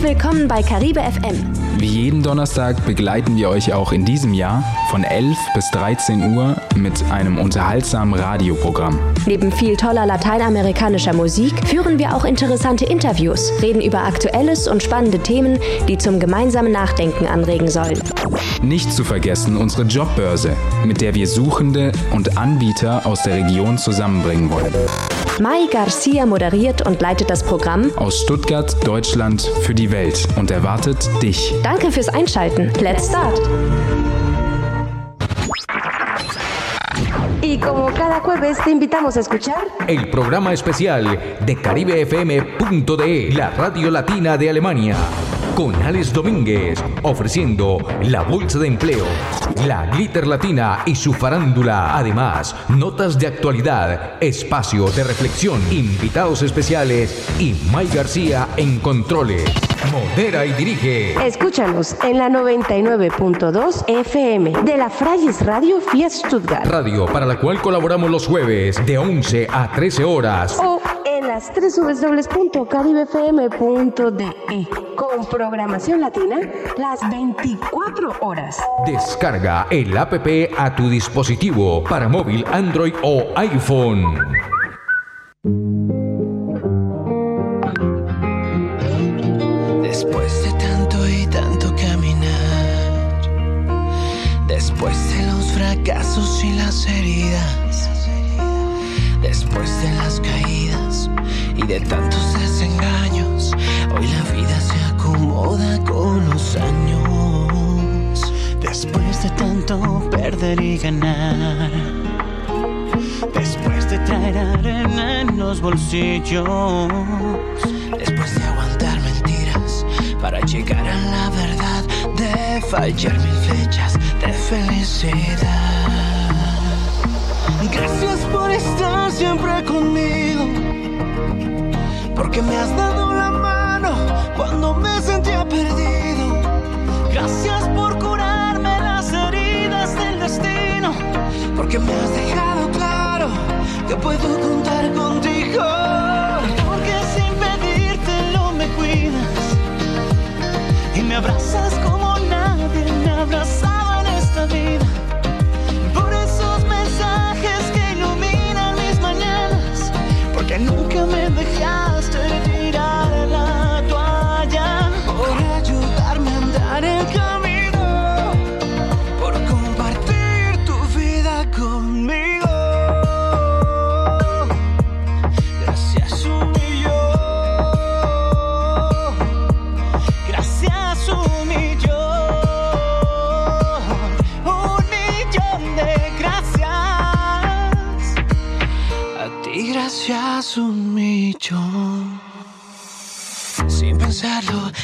und willkommen bei Caribe FM. Wie jeden Donnerstag begleiten wir euch auch in diesem Jahr von 11 bis 13 Uhr mit einem unterhaltsamen Radioprogramm. Neben viel toller lateinamerikanischer Musik führen wir auch interessante Interviews, reden über Aktuelles und spannende Themen, die zum gemeinsamen Nachdenken anregen sollen. Nicht zu vergessen unsere Jobbörse, mit der wir Suchende und Anbieter aus der Region zusammenbringen wollen. Mai Garcia moderiert und leitet das Programm Aus Stuttgart, Deutschland für die Welt und erwartet dich. Danke fürs Einschalten. Let's start. Y como cada jueves te invitamos a escuchar El programa especial de CaribeFM.de, la radio latina de Alemania. Con Alex Domínguez, ofreciendo la bolsa de empleo, la glitter latina y su farándula. Además, notas de actualidad, espacio de reflexión, invitados especiales y May García en controles. Modera y dirige. Escúchanos en la 99.2 FM de la Frayes Radio Fiat Stuttgart Radio para la cual colaboramos los jueves de 11 a 13 horas. o en las www.caribefm.de con programación latina las 24 horas. Descarga el app a tu dispositivo para móvil Android o iPhone. Después de tanto y tanto caminar, después de los fracasos y las heridas, después de las caídas y de tantos desengaños, hoy la vida se acomoda con los años. Después de tanto perder y ganar, después de traer arena en los bolsillos, después de aguantar mentiras para llegar a la verdad, de fallar mil flechas de felicidad. Gracias por estar siempre conmigo, porque me has dado la mano cuando me sentía perdido. Gracias por curarme las heridas del destino, porque me has dejado claro que puedo contar contigo. Porque sin pedírtelo me cuidas y me abrazas como nadie me ha abrazado en esta vida. Por esos mensajes que iluminan mis mañanas, porque nunca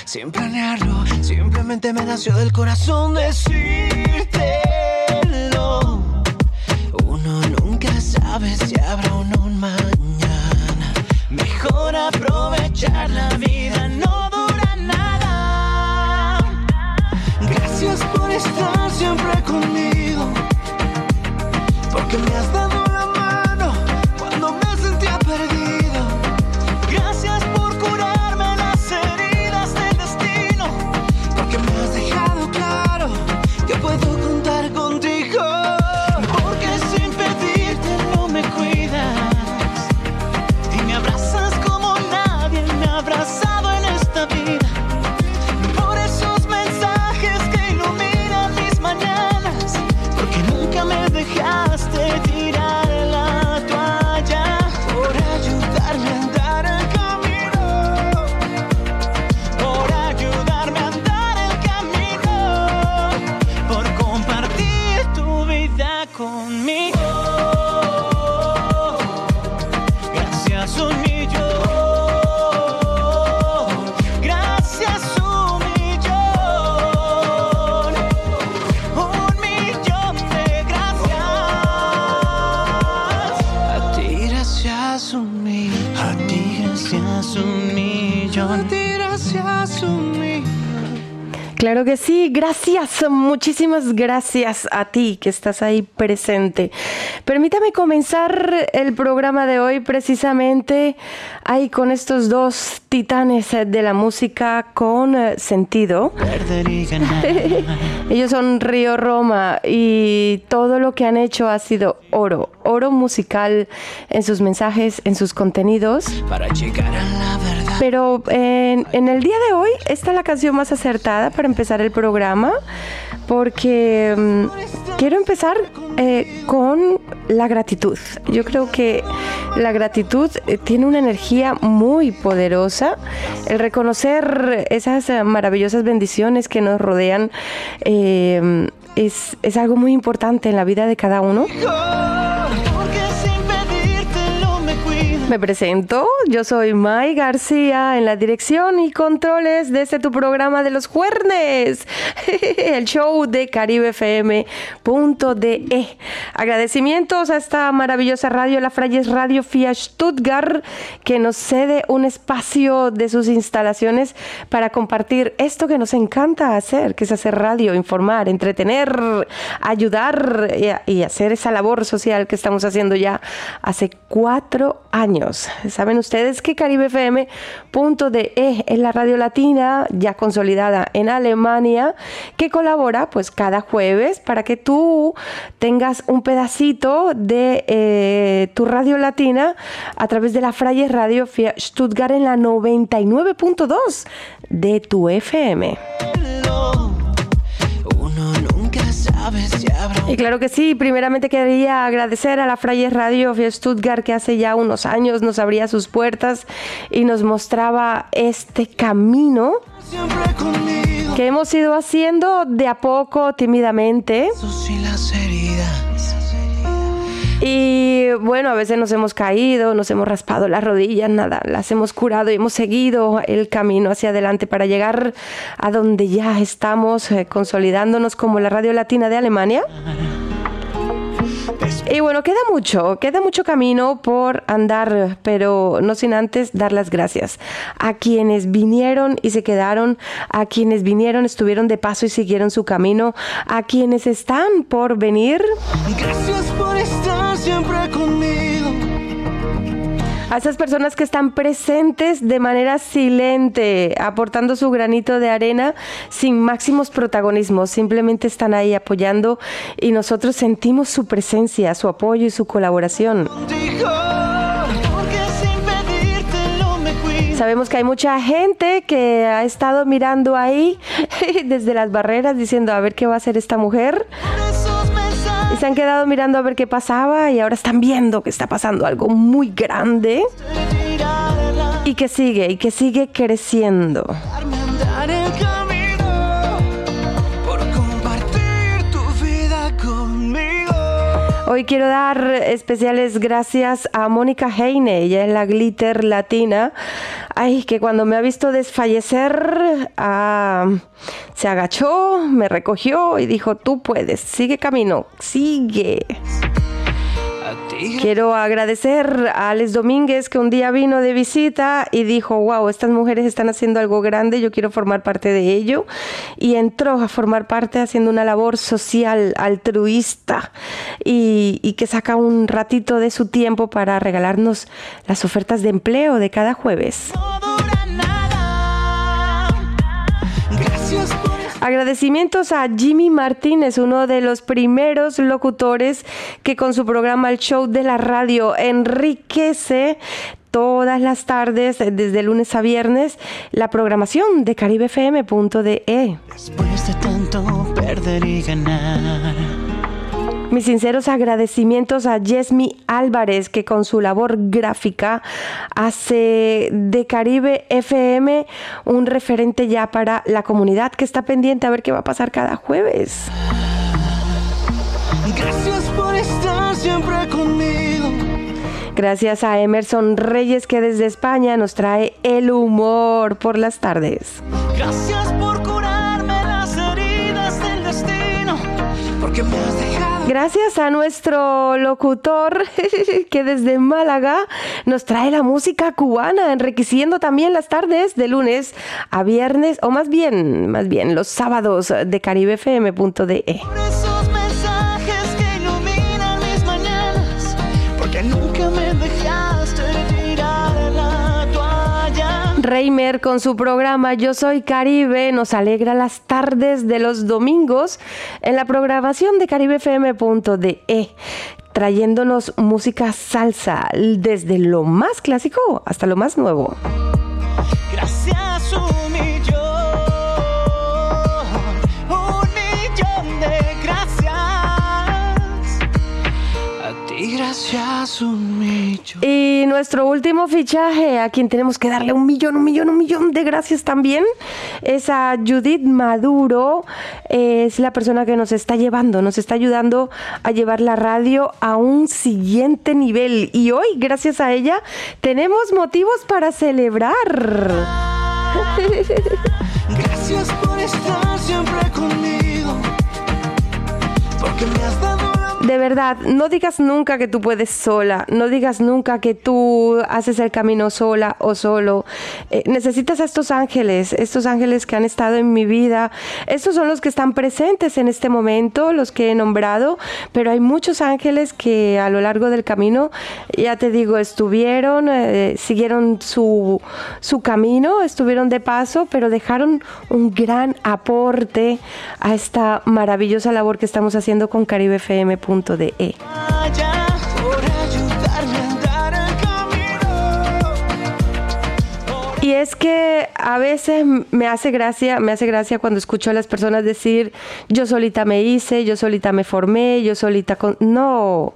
sin planearlo, simplemente me nació del corazón decírtelo. Uno nunca sabe si habrá uno un mañana. Mejor aprovechar la vida, no dura nada. Gracias por estar siempre conmigo. Porque me has dado gracias, muchísimas gracias a ti que estás ahí presente. Permítame comenzar el programa de hoy precisamente ahí con estos dos titanes de la música con eh, sentido. Ellos son Río Roma y todo lo que han hecho ha sido oro, oro musical en sus mensajes, en sus contenidos. Para llegar a la verdad. Pero en, en el día de hoy, esta es la canción más acertada para empezar el programa, porque mm, quiero empezar eh, con la gratitud. Yo creo que la gratitud eh, tiene una energía muy poderosa. El reconocer esas maravillosas bendiciones que nos rodean eh, es, es algo muy importante en la vida de cada uno. Me presento, yo soy Mai García en la dirección y controles de este tu programa de los jueves, el show de caribefm.de. Agradecimientos a esta maravillosa radio, la Frayes Radio FIA Stuttgart, que nos cede un espacio de sus instalaciones para compartir esto que nos encanta hacer, que es hacer radio, informar, entretener, ayudar y hacer esa labor social que estamos haciendo ya hace cuatro años. Saben ustedes que caribefm.de es la radio latina ya consolidada en Alemania que colabora pues cada jueves para que tú tengas un pedacito de eh, tu radio latina a través de la Frayes Radio Stuttgart en la 99.2 de tu FM. Y claro que sí, primeramente quería agradecer a la Frayes Radio de Stuttgart que hace ya unos años nos abría sus puertas y nos mostraba este camino que hemos ido haciendo de a poco, tímidamente. Sus y las heridas. Y bueno, a veces nos hemos caído, nos hemos raspado las rodillas, nada, las hemos curado y hemos seguido el camino hacia adelante para llegar a donde ya estamos eh, consolidándonos como la Radio Latina de Alemania. Y bueno, queda mucho, queda mucho camino por andar, pero no sin antes dar las gracias a quienes vinieron y se quedaron, a quienes vinieron, estuvieron de paso y siguieron su camino, a quienes están por venir. Gracias por estar siempre conmigo. A esas personas que están presentes de manera silente, aportando su granito de arena sin máximos protagonismos, simplemente están ahí apoyando y nosotros sentimos su presencia, su apoyo y su colaboración. Sabemos que hay mucha gente que ha estado mirando ahí desde las barreras diciendo a ver qué va a hacer esta mujer. Se han quedado mirando a ver qué pasaba y ahora están viendo que está pasando algo muy grande y que sigue y que sigue creciendo. Hoy quiero dar especiales gracias a Mónica Heine, ella es la glitter latina. Ay, que cuando me ha visto desfallecer, ah, se agachó, me recogió y dijo, tú puedes, sigue camino, sigue. Quiero agradecer a Alex Domínguez que un día vino de visita y dijo, wow, estas mujeres están haciendo algo grande, yo quiero formar parte de ello. Y entró a formar parte haciendo una labor social, altruista y, y que saca un ratito de su tiempo para regalarnos las ofertas de empleo de cada jueves. Agradecimientos a Jimmy Martínez, uno de los primeros locutores que con su programa El Show de la Radio enriquece todas las tardes, desde lunes a viernes, la programación de caribefm.de. después de tanto perder y ganar. Mis sinceros agradecimientos a Yesmi Álvarez, que con su labor gráfica hace de Caribe FM un referente ya para la comunidad que está pendiente a ver qué va a pasar cada jueves. Gracias por estar siempre conmigo. Gracias a Emerson Reyes que desde España nos trae el humor por las tardes. Gracias por curarme las heridas del destino. Porque me has Gracias a nuestro locutor que desde Málaga nos trae la música cubana, enriqueciendo también las tardes de lunes a viernes, o más bien, más bien los sábados de caribefm.de. Reimer con su programa Yo Soy Caribe nos alegra las tardes de los domingos en la programación de caribefm.de trayéndonos música salsa desde lo más clásico hasta lo más nuevo. Y nuestro último fichaje, a quien tenemos que darle un millón, un millón, un millón de gracias también, es a Judith Maduro. Es la persona que nos está llevando, nos está ayudando a llevar la radio a un siguiente nivel. Y hoy, gracias a ella, tenemos motivos para celebrar. Gracias por estar siempre conmigo, porque me has dado Verdad, no digas nunca que tú puedes sola, no digas nunca que tú haces el camino sola o solo. Eh, necesitas a estos ángeles, estos ángeles que han estado en mi vida. Estos son los que están presentes en este momento, los que he nombrado, pero hay muchos ángeles que a lo largo del camino, ya te digo, estuvieron, eh, siguieron su, su camino, estuvieron de paso, pero dejaron un gran aporte a esta maravillosa labor que estamos haciendo con caribefm.de. el camino. Y es que a veces me hace gracia, me hace gracia cuando escucho a las personas decir, yo solita me hice, yo solita me formé, yo solita con... No,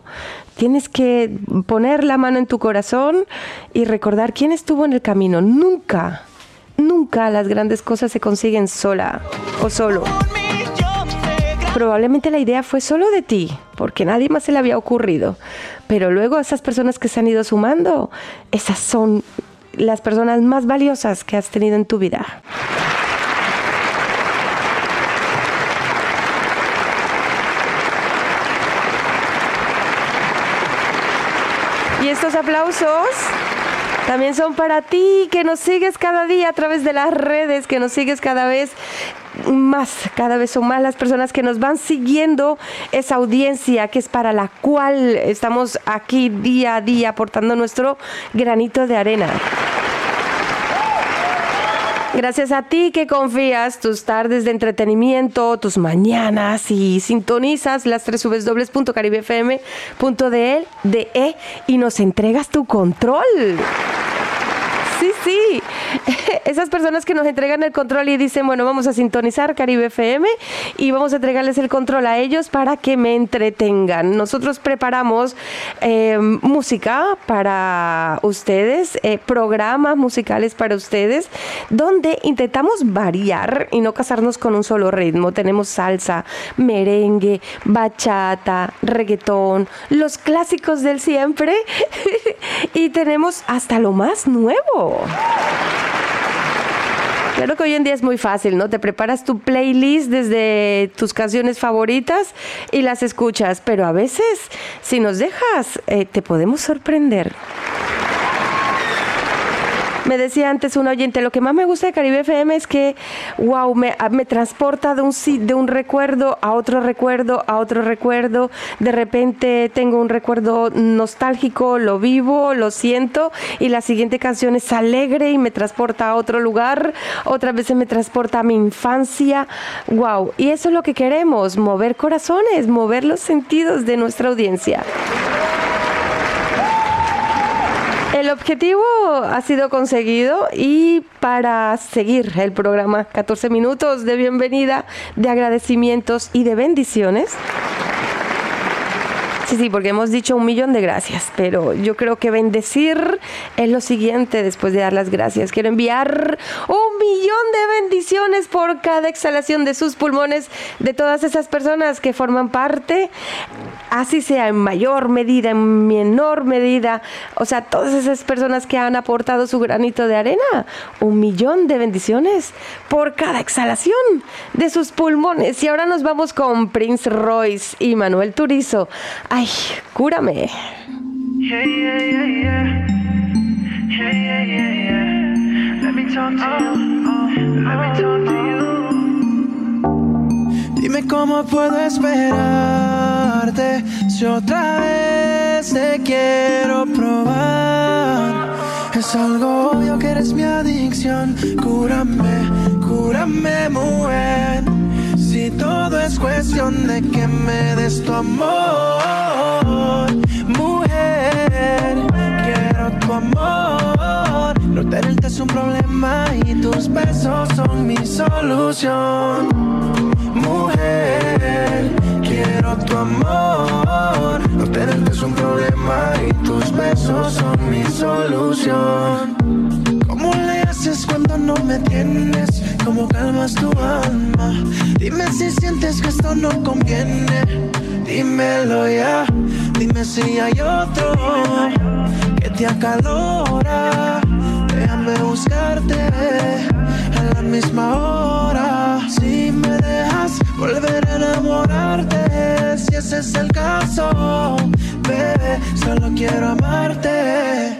tienes que poner la mano en tu corazón y recordar quién estuvo en el camino. Nunca, nunca las grandes cosas se consiguen sola o solo. Probablemente la idea fue solo de ti, porque nadie más se le había ocurrido. Pero luego esas personas que se han ido sumando, esas son las personas más valiosas que has tenido en tu vida. Y estos aplausos también son para ti, que nos sigues cada día a través de las redes, que nos sigues cada vez más, cada vez son más las personas que nos van siguiendo esa audiencia que es para la cual estamos aquí día a día aportando nuestro granito de arena. Gracias a ti que confías tus tardes de entretenimiento, tus mañanas y sintonizas las tres de y nos entregas tu control. Sí, sí. Esas personas que nos entregan el control y dicen, bueno, vamos a sintonizar Caribe FM y vamos a entregarles el control a ellos para que me entretengan. Nosotros preparamos eh, música para ustedes, eh, programas musicales para ustedes, donde intentamos variar y no casarnos con un solo ritmo. Tenemos salsa, merengue, bachata, reggaetón, los clásicos del siempre y tenemos hasta lo más nuevo. Claro que hoy en día es muy fácil, ¿no? Te preparas tu playlist desde tus canciones favoritas y las escuchas, pero a veces, si nos dejas, eh, te podemos sorprender. Me decía antes un oyente, lo que más me gusta de Caribe FM es que, wow, me, a- me transporta de un, de un recuerdo a otro recuerdo, a otro recuerdo. De repente tengo un recuerdo nostálgico, lo vivo, lo siento, y la siguiente canción es alegre y me transporta a otro lugar. Otras veces me transporta a mi infancia. Wow, y eso es lo que queremos, mover corazones, mover los sentidos de nuestra audiencia. El objetivo ha sido conseguido y para seguir el programa 14 minutos de bienvenida, de agradecimientos y de bendiciones. Sí, sí, porque hemos dicho un millón de gracias, pero yo creo que bendecir es lo siguiente después de dar las gracias. Quiero enviar un millón de bendiciones por cada exhalación de sus pulmones, de todas esas personas que forman parte así sea en mayor medida, en menor medida, o sea, todas esas personas que han aportado su granito de arena, un millón de bendiciones por cada exhalación de sus pulmones. Y ahora nos vamos con Prince Royce y Manuel Turizo. Cúrame. Dime cómo puedo esperarte si otra vez te quiero probar. Es algo obvio que eres mi adicción. Cúrame, cúrame, mujer. Todo es cuestión de que me des tu amor, mujer. Quiero tu amor. No tenerte es un problema y tus besos son mi solución. Mujer, quiero tu amor. No tenerte es un problema y tus besos son mi solución. ¿Cómo le haces cuando no me tienes? ¿Cómo calmas tu alma? Dime si sientes que esto no conviene. Dímelo ya. Dime si hay otro que te acalora. Déjame buscarte a la misma hora. Si me dejas volver a enamorarte, si ese es el caso, bebé, solo quiero amarte.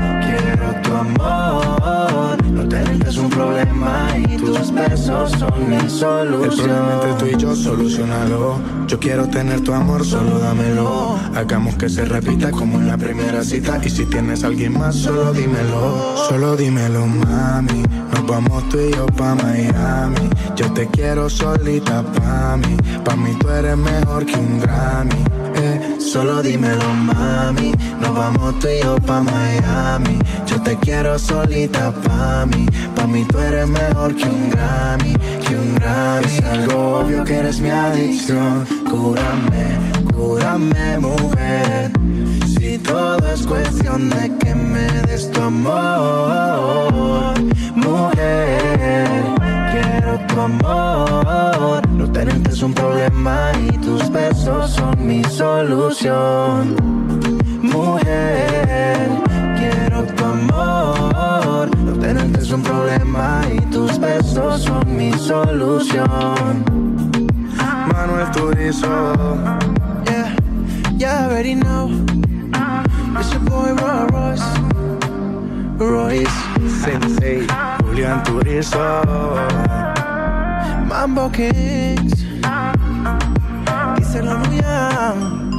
tu amor. No es un problema y tus besos son mi solución. El problema entre tú y yo, solucionalo. Yo quiero tener tu amor, solo dámelo. Hagamos que se repita como en la primera cita. Y si tienes alguien más, solo dímelo. Solo dímelo, mami. Nos vamos tú y yo pa' Miami. Yo te quiero solita pa' mí. Pa' mí tú eres mejor que un Grammy. Solo dímelo, mami. Nos vamos tú y yo pa' Miami. Yo te quiero solita pa' mí. Pa' mí tú eres mejor que un Grammy, que un Grammy. Es algo obvio que eres mi adicción. Cúrame, cúrame, mujer. Si todo es cuestión de que me des tu amor, mujer. Quiero tu amor. Tenerte es un problema y tus besos son mi solución. Mujer, quiero tu amor. No tenerte es un problema y tus besos son mi solución. Manuel Turizo, yeah, you already know. It's your boy Roy Royce, Royce. Sensei, Julián Turizo, ambos kings. Dice la mía.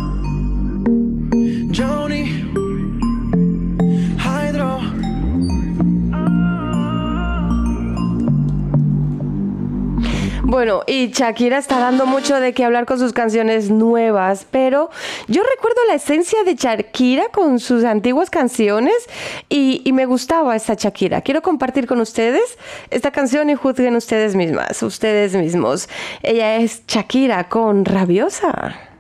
Bueno, y Shakira está dando mucho de qué hablar con sus canciones nuevas, pero yo recuerdo la esencia de Shakira con sus antiguas canciones y, me gustaba esta Shakira. Quiero compartir con ustedes esta canción y juzguen ustedes mismas, ustedes mismos. Ella es Shakira con Rabiosa.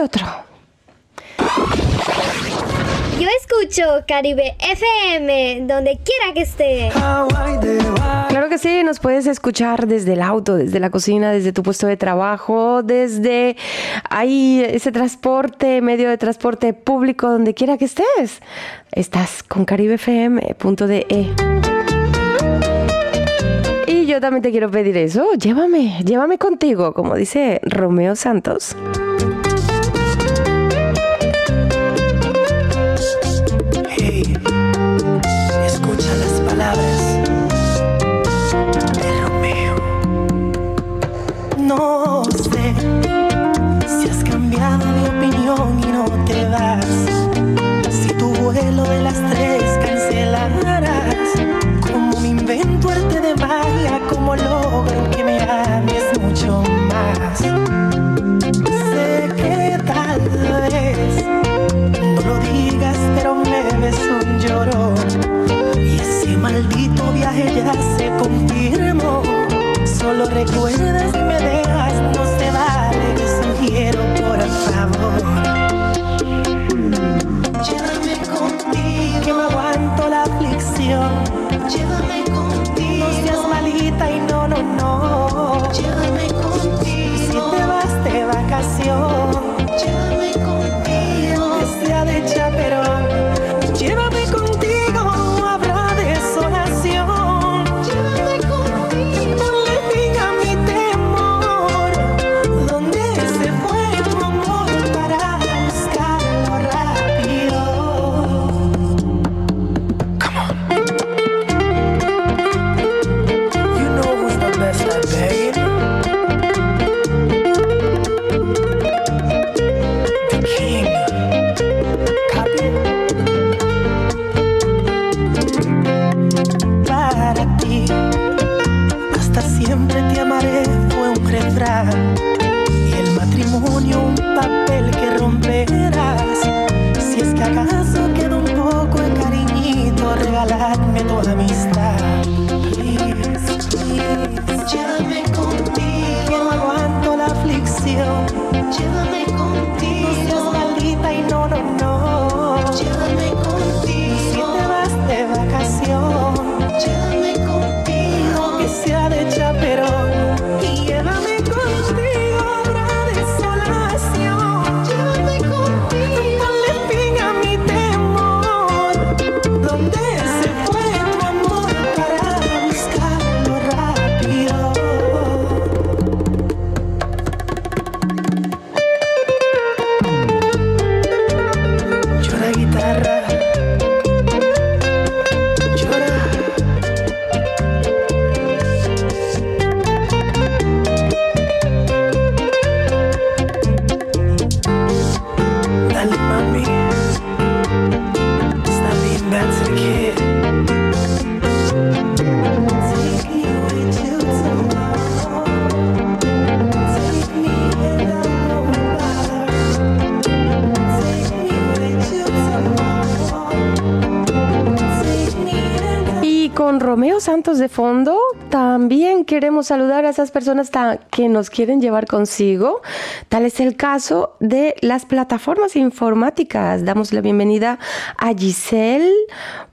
otro. Yo escucho Caribe FM, donde quiera que esté. Claro que sí, nos puedes escuchar desde el auto, desde la cocina, desde tu puesto de trabajo, desde ahí ese transporte, medio de transporte público, donde quiera que estés. Estás con caribefm.de yo también te quiero pedir eso. Llévame, llévame contigo, como dice Romeo Santos. De fondo, también queremos saludar a esas personas que nos quieren llevar consigo. Tal es el caso de las plataformas informáticas. Damos la bienvenida a Giselle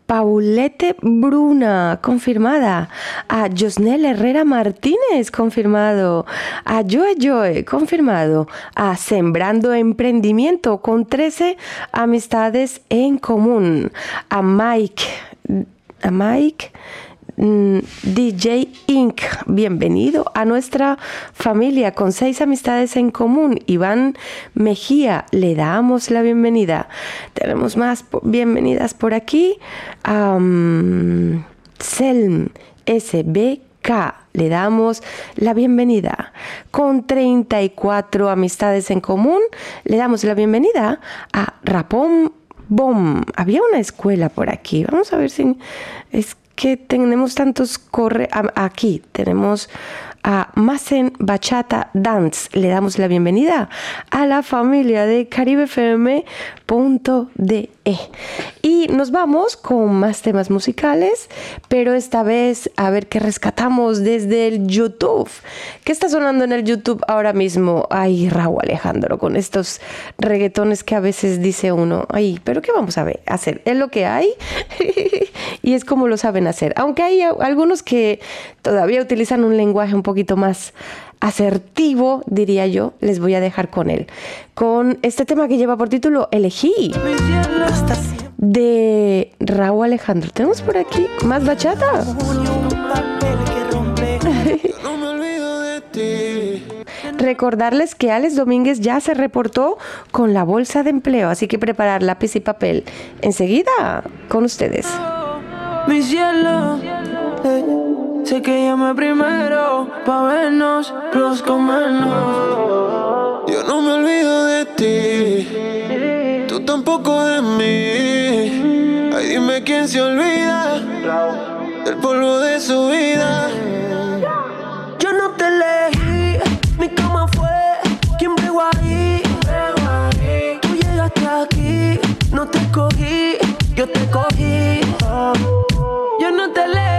Paulette Bruna, confirmada. A Josnel Herrera Martínez, confirmado. A Joe Joe, confirmado. A Sembrando Emprendimiento, con 13 amistades en común. A Mike, a Mike. Mm, DJ Inc. Bienvenido a nuestra familia con seis amistades en común. Iván Mejía, le damos la bienvenida. Tenemos más bienvenidas por aquí. Am, Selm SBK. Le damos la bienvenida. Con 34 amistades en común, le damos la bienvenida a Rapón Bom. Había una escuela por aquí. Vamos a ver si es que tenemos tantos corre aquí. Tenemos a Masen Bachata Dance. Le damos la bienvenida a la familia de caribefm.de. Y nos vamos con más temas musicales, pero esta vez a ver qué rescatamos desde el YouTube. ¿Qué está sonando en el YouTube ahora mismo? Ay, Raúl Alejandro, con estos reggaetones que a veces dice uno, ay, pero ¿qué vamos a ver? hacer? Es lo que hay y es como lo saben hacer. Aunque hay algunos que todavía utilizan un lenguaje un poquito más asertivo, diría yo, les voy a dejar con él. Con este tema que lleva por título Elegí de Raúl Alejandro. Tenemos por aquí más bachata. Recordarles que Alex Domínguez ya se reportó con la bolsa de empleo, así que preparar lápiz y papel. Enseguida con ustedes. Eh, sé que llamé primero pa' vernos, los comernos. Yo no me olvido de ti. Tú tampoco de mí. Ay, dime quién se olvida del polvo de su vida. Yo no te elegí, mi cama fue quien bregó ahí. Tú llegaste aquí, no te cogí, yo te cogí. Yo no te elegí,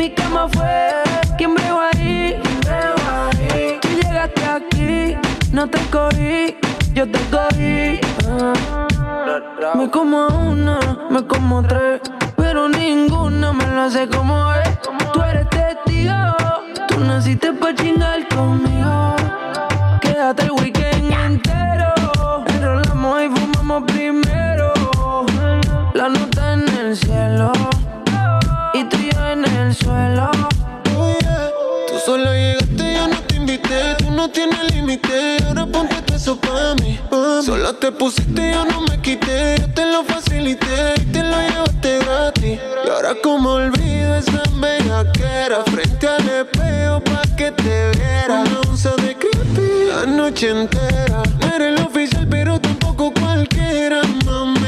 mi cama fue quien bregó ahí. Tú llegaste aquí, no te cogí, yo te cogí. Me como una, me como tres, pero ninguna me lo hace como es. Tú eres testigo, tú naciste pa' chingar conmigo. Quédate el weekend el suelo. Oh, yeah. Tú solo llegaste, yo no te invité. Tú no tienes límite. Ahora ponte eso pa' mí. pa' mí. Solo te pusiste, yo no me quité. Yo te lo facilité y te lo llevaste gratis. Y ahora, como olvido esa bellaquera. Frente al espejo pa' que te viera. Una onza de creepy la noche entera. No eres el oficial, pero tampoco cualquiera, mami.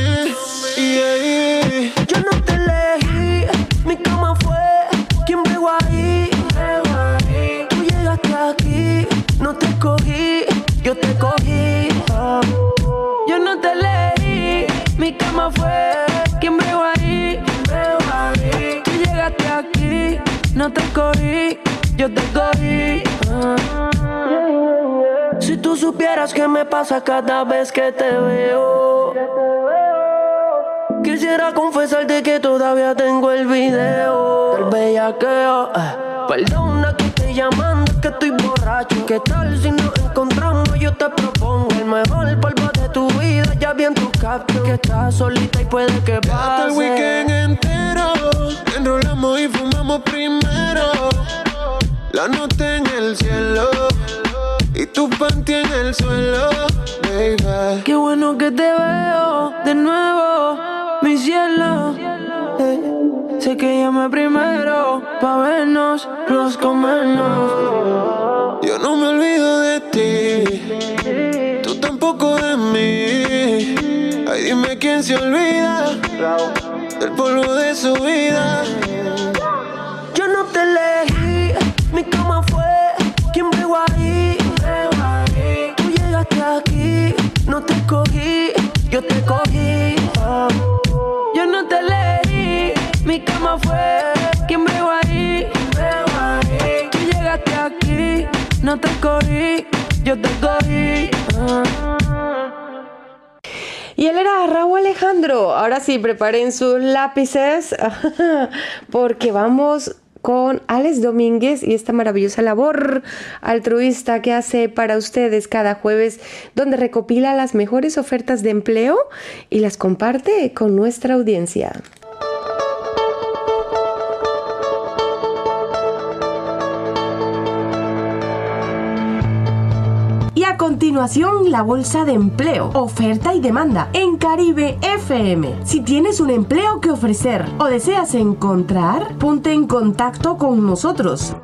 Yeah, yeah. Yo no te elegí, mi cama ahí. Tú llegaste aquí, no te cogí, yo te cogí. Yo no te elegí, mi cama fue quien bregó ahí. Tú llegaste aquí, no te cogí, yo te cogí. Si tú supieras qué me pasa cada vez que te veo. Quisiera confesarte que todavía tengo el video del bellaqueo. eh. Perdona que estoy llamando, que estoy borracho. ¿Qué tal si nos encontramos? Yo te propongo el mejor polvo de tu vida. Ya vi en tu caption que estás solita y puede que Hasta pase. el weekend entero Enrolamos y fumamos primero La nota en el cielo Y tu panty en el suelo Baby Qué bueno que te veo de nuevo, cielo. Eh, sé que llamé primero pa' vernos, los comernos. Yo no me olvido de ti Tú tampoco de mí Ay, dime quién se olvida Del polvo de su vida no te cogí, yo te. Ah. Y él era Raúl Alejandro. Ahora sí, preparen sus lápices porque vamos con Alex Domínguez y esta maravillosa labor altruista que hace para ustedes cada jueves, donde recopila las mejores ofertas de empleo y las comparte con nuestra audiencia. Continuación, la bolsa de empleo, oferta y demanda en Caribe FM. Si tienes un empleo que ofrecer o deseas encontrar, ponte en contacto con nosotros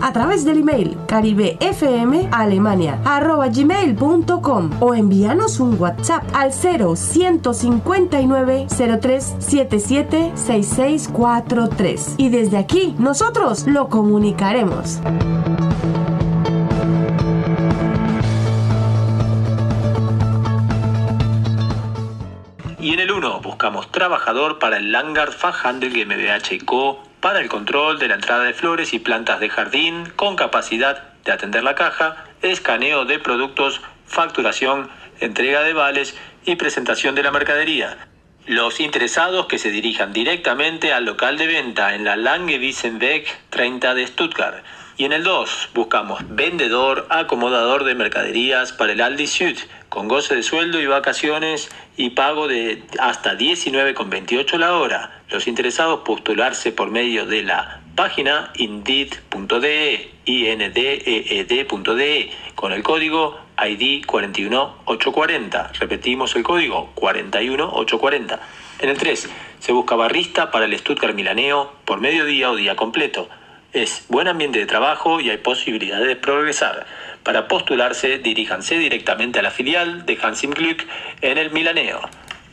a través del email caribefmalemania.gmail.com o envíanos un WhatsApp al 0159 03 77 6643 y desde aquí nosotros lo comunicaremos. Y en el 1 buscamos trabajador para el Langard Fachhandel GmbH Co. para el control de la entrada de flores y plantas de jardín con capacidad de atender la caja, escaneo de productos, facturación, entrega de vales y presentación de la mercadería. Los interesados que se dirijan directamente al local de venta en la Lange Wiesenbeck 30 de Stuttgart. Y en el 2 buscamos vendedor, acomodador de mercaderías para el Aldi Süd, con goce de sueldo y vacaciones y pago de hasta 19,28 la hora. Los interesados postularse por medio de la página indeed.de, indeed.de, con el código ID 41840. Repetimos el código 41840. En el 3 se busca barrista para el Stuttgart Milaneo por mediodía o día completo. Es buen ambiente de trabajo y hay posibilidades de progresar. Para postularse, diríjanse directamente a la filial de Hansim Glück en el Milaneo.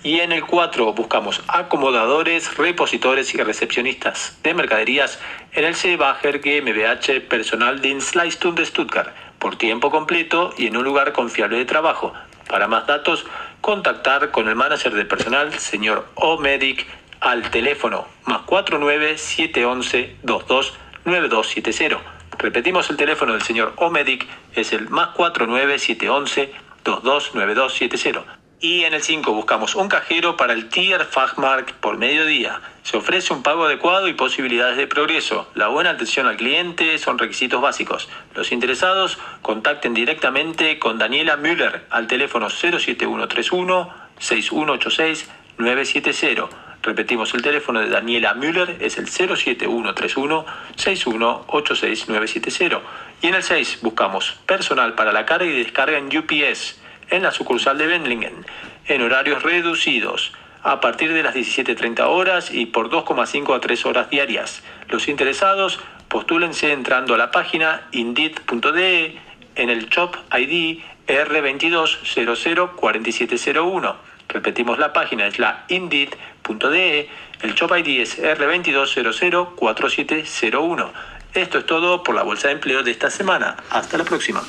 Y en el 4 buscamos acomodadores, repositores y recepcionistas de mercaderías en el Seebacher GmbH Personal Dienstleistung de Stuttgart por tiempo completo y en un lugar confiable de trabajo. Para más datos, contactar con el manager de personal, señor Omedic, al teléfono más 49 711 22 9270. Repetimos el teléfono del señor Omedic, es el más 49 711 229270. Y en el 5 buscamos un cajero para el Tier Fachmark por mediodía. Se ofrece un pago adecuado y posibilidades de progreso. La buena atención al cliente son requisitos básicos. Los interesados contacten directamente con Daniela Müller al teléfono 07131 6186 970. Repetimos el teléfono de Daniela Müller, es el 07131 6186970. Y en el 6 buscamos personal para la carga y descarga en UPS en la sucursal de Wendlingen, en horarios reducidos, a partir de las 17.30 horas y por 2,5 a 3 horas diarias. Los interesados postúlense entrando a la página indeed.de en el Shop ID R22004701. Repetimos la página, es la indeed.de, el Shop ID es R22004701. Esto es todo por la bolsa de empleo de esta semana. Hasta la próxima.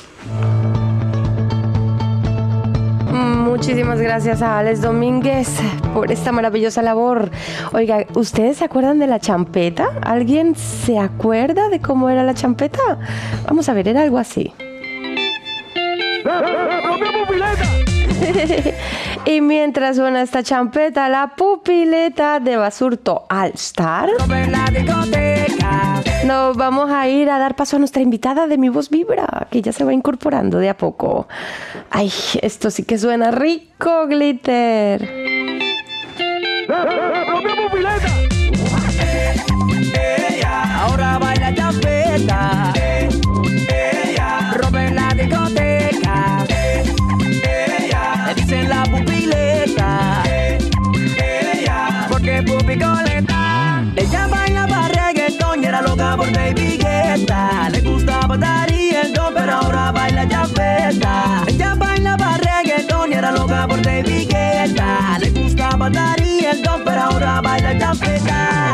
Muchísimas gracias a Alex Domínguez por esta maravillosa labor. Oiga, ¿ustedes se acuerdan de la champeta? ¿Alguien se acuerda de cómo era la champeta? Vamos a ver, era algo así. y mientras suena esta champeta, la pupileta de Basurto All Star. Nos vamos a ir a dar paso a nuestra invitada de Mi Voz Vibra, que ya se va incorporando de a poco. Ay, esto sí que suena rico, glitter. Le gustaba dar y el don, pero ahora baila champeta.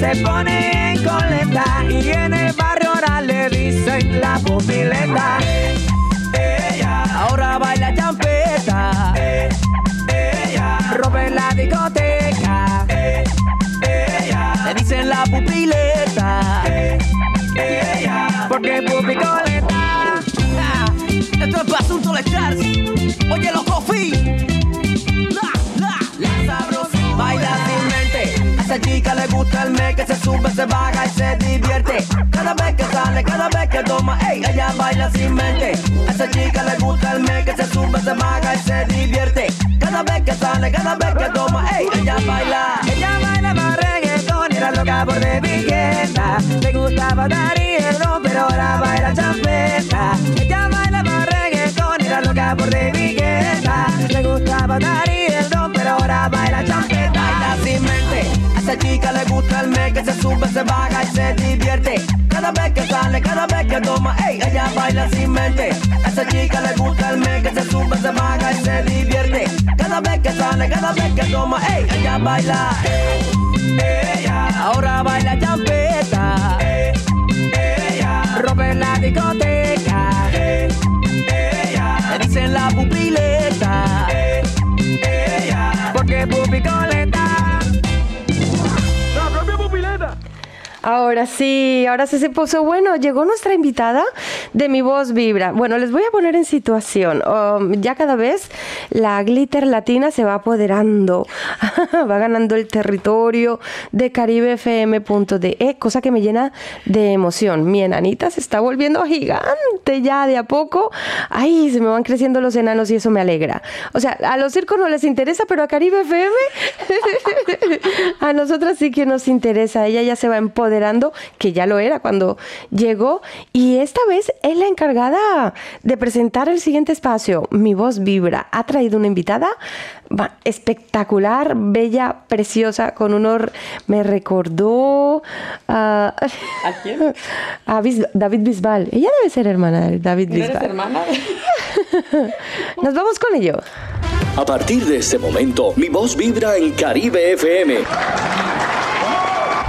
Se pone en coleta. Y en el barrio ahora le dicen la pupileta. Ella ahora baila champeta. Ella rompe la discoteca. Ella le dicen la pupileta. Ella porque pupicoleta. Esto es para asunto de Charles. Oye, los coffee. Esa chica le gusta el me que se sube, se baja y se divierte. Cada vez que sale, cada vez que toma, ey, ella baila sin mente. Esa chica le gusta el me que se sube, se baja y se divierte. Cada vez que sale, cada vez que toma, ey, ella baila. Ella baila más reggaetón, era loca por de Guetta. Le gustaba dar y el ron, pero ahora baila champeta. Ella baila más reggaetón, era loca por de Guetta. Le gustaba dar y el ron, pero ahora baila champeta. Esa chica le gusta el me que se sube, se baja y se divierte. Cada vez que sale, cada vez que toma, ey, ella baila sin mente. Esa chica le gusta el me que se sube, se baja y se divierte. Cada vez que sale, cada vez que toma, ey, ella baila. Ella ahora baila champeta. Ella rompe la discoteca. Ella le dicen la pupileta. Porque pupicoleta. La Ahora sí, ahora sí se puso bueno. Llegó nuestra invitada de Mi Voz Vibra. Bueno, les voy a poner en situación. Um, ya cada vez la glitter latina se va apoderando, va ganando el territorio de caribefm.de, cosa que me llena de emoción. Mi enanita se está volviendo gigante ya de a poco. Ay, se me van creciendo los enanos y eso me alegra. O sea, a los circos no les interesa, pero a Caribe FM, a nosotras sí que nos interesa. Ella ya se va empoderando, que ya lo era cuando llegó. Y esta vez es la encargada de presentar el siguiente espacio. Mi voz vibra. Ha traído una invitada espectacular, bella, preciosa, con honor. Me recordó a, ¿A quién? a Bis- David Bisbal. Ella debe ser hermana de David ¿No eres Bisbal. hermana? Nos vamos con ello. A partir de este momento, mi voz vibra en Caribe FM.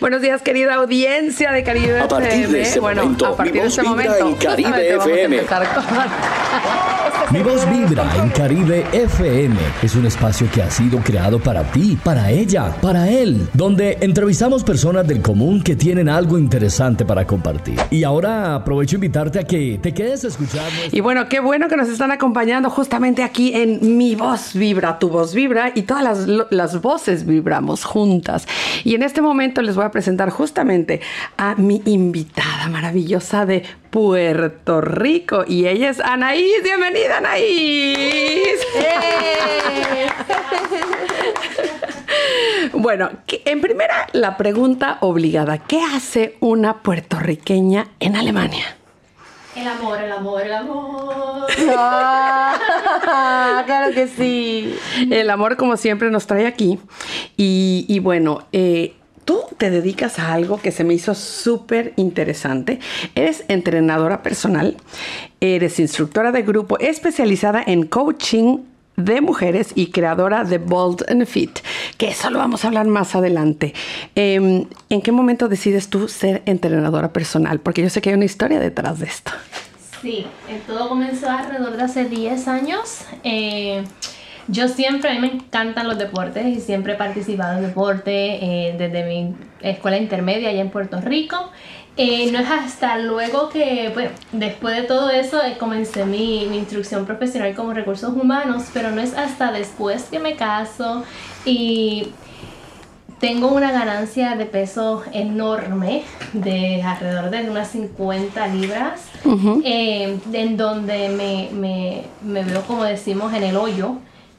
Buenos días, querida audiencia de Caribe A partir de FM. este bueno, momento, a partir de este momento, en Caribe justamente vamos a FM. empezar con- Mi voz vibra en Caribe FM. Es un espacio que ha sido creado para ti, para ella, para él, donde entrevistamos personas del común que tienen algo interesante para compartir. Y ahora aprovecho invitarte a que te quedes nuestra- Y bueno, qué bueno que nos están acompañando justamente aquí en Mi Voz Vibra, Tu Voz Vibra y todas las, las voces vibramos juntas. Y en este momento les voy a presentar justamente a mi invitada maravillosa de Puerto Rico y ella es Anaís. Bienvenida, Anaís. Bueno, en primera la pregunta obligada, ¿qué hace una puertorriqueña en Alemania? El amor, el amor, el amor. Ah, claro que sí. El amor, como siempre, nos trae aquí. Y, y bueno, eh, tú te dedicas a algo que se me hizo súper interesante. Eres entrenadora personal, eres instructora de grupo especializada en coaching de mujeres y creadora de Bold and Fit, que eso lo vamos a hablar más adelante. Em, ¿En qué momento decides tú ser entrenadora personal? Porque yo sé que hay una historia detrás de esto. Sí, eh, todo comenzó alrededor de hace 10 años. Eh, yo siempre, a mí me encantan los deportes y siempre he participado en deporte eh, desde mi escuela intermedia allá en Puerto Rico. Eh, no es hasta luego que, bueno, después de todo eso eh, comencé mi, mi instrucción profesional como recursos humanos, pero no es hasta después que me caso y tengo una ganancia de peso enorme, de alrededor de unas 50 libras, eh, en donde me, me- me veo, como decimos, en el hoyo.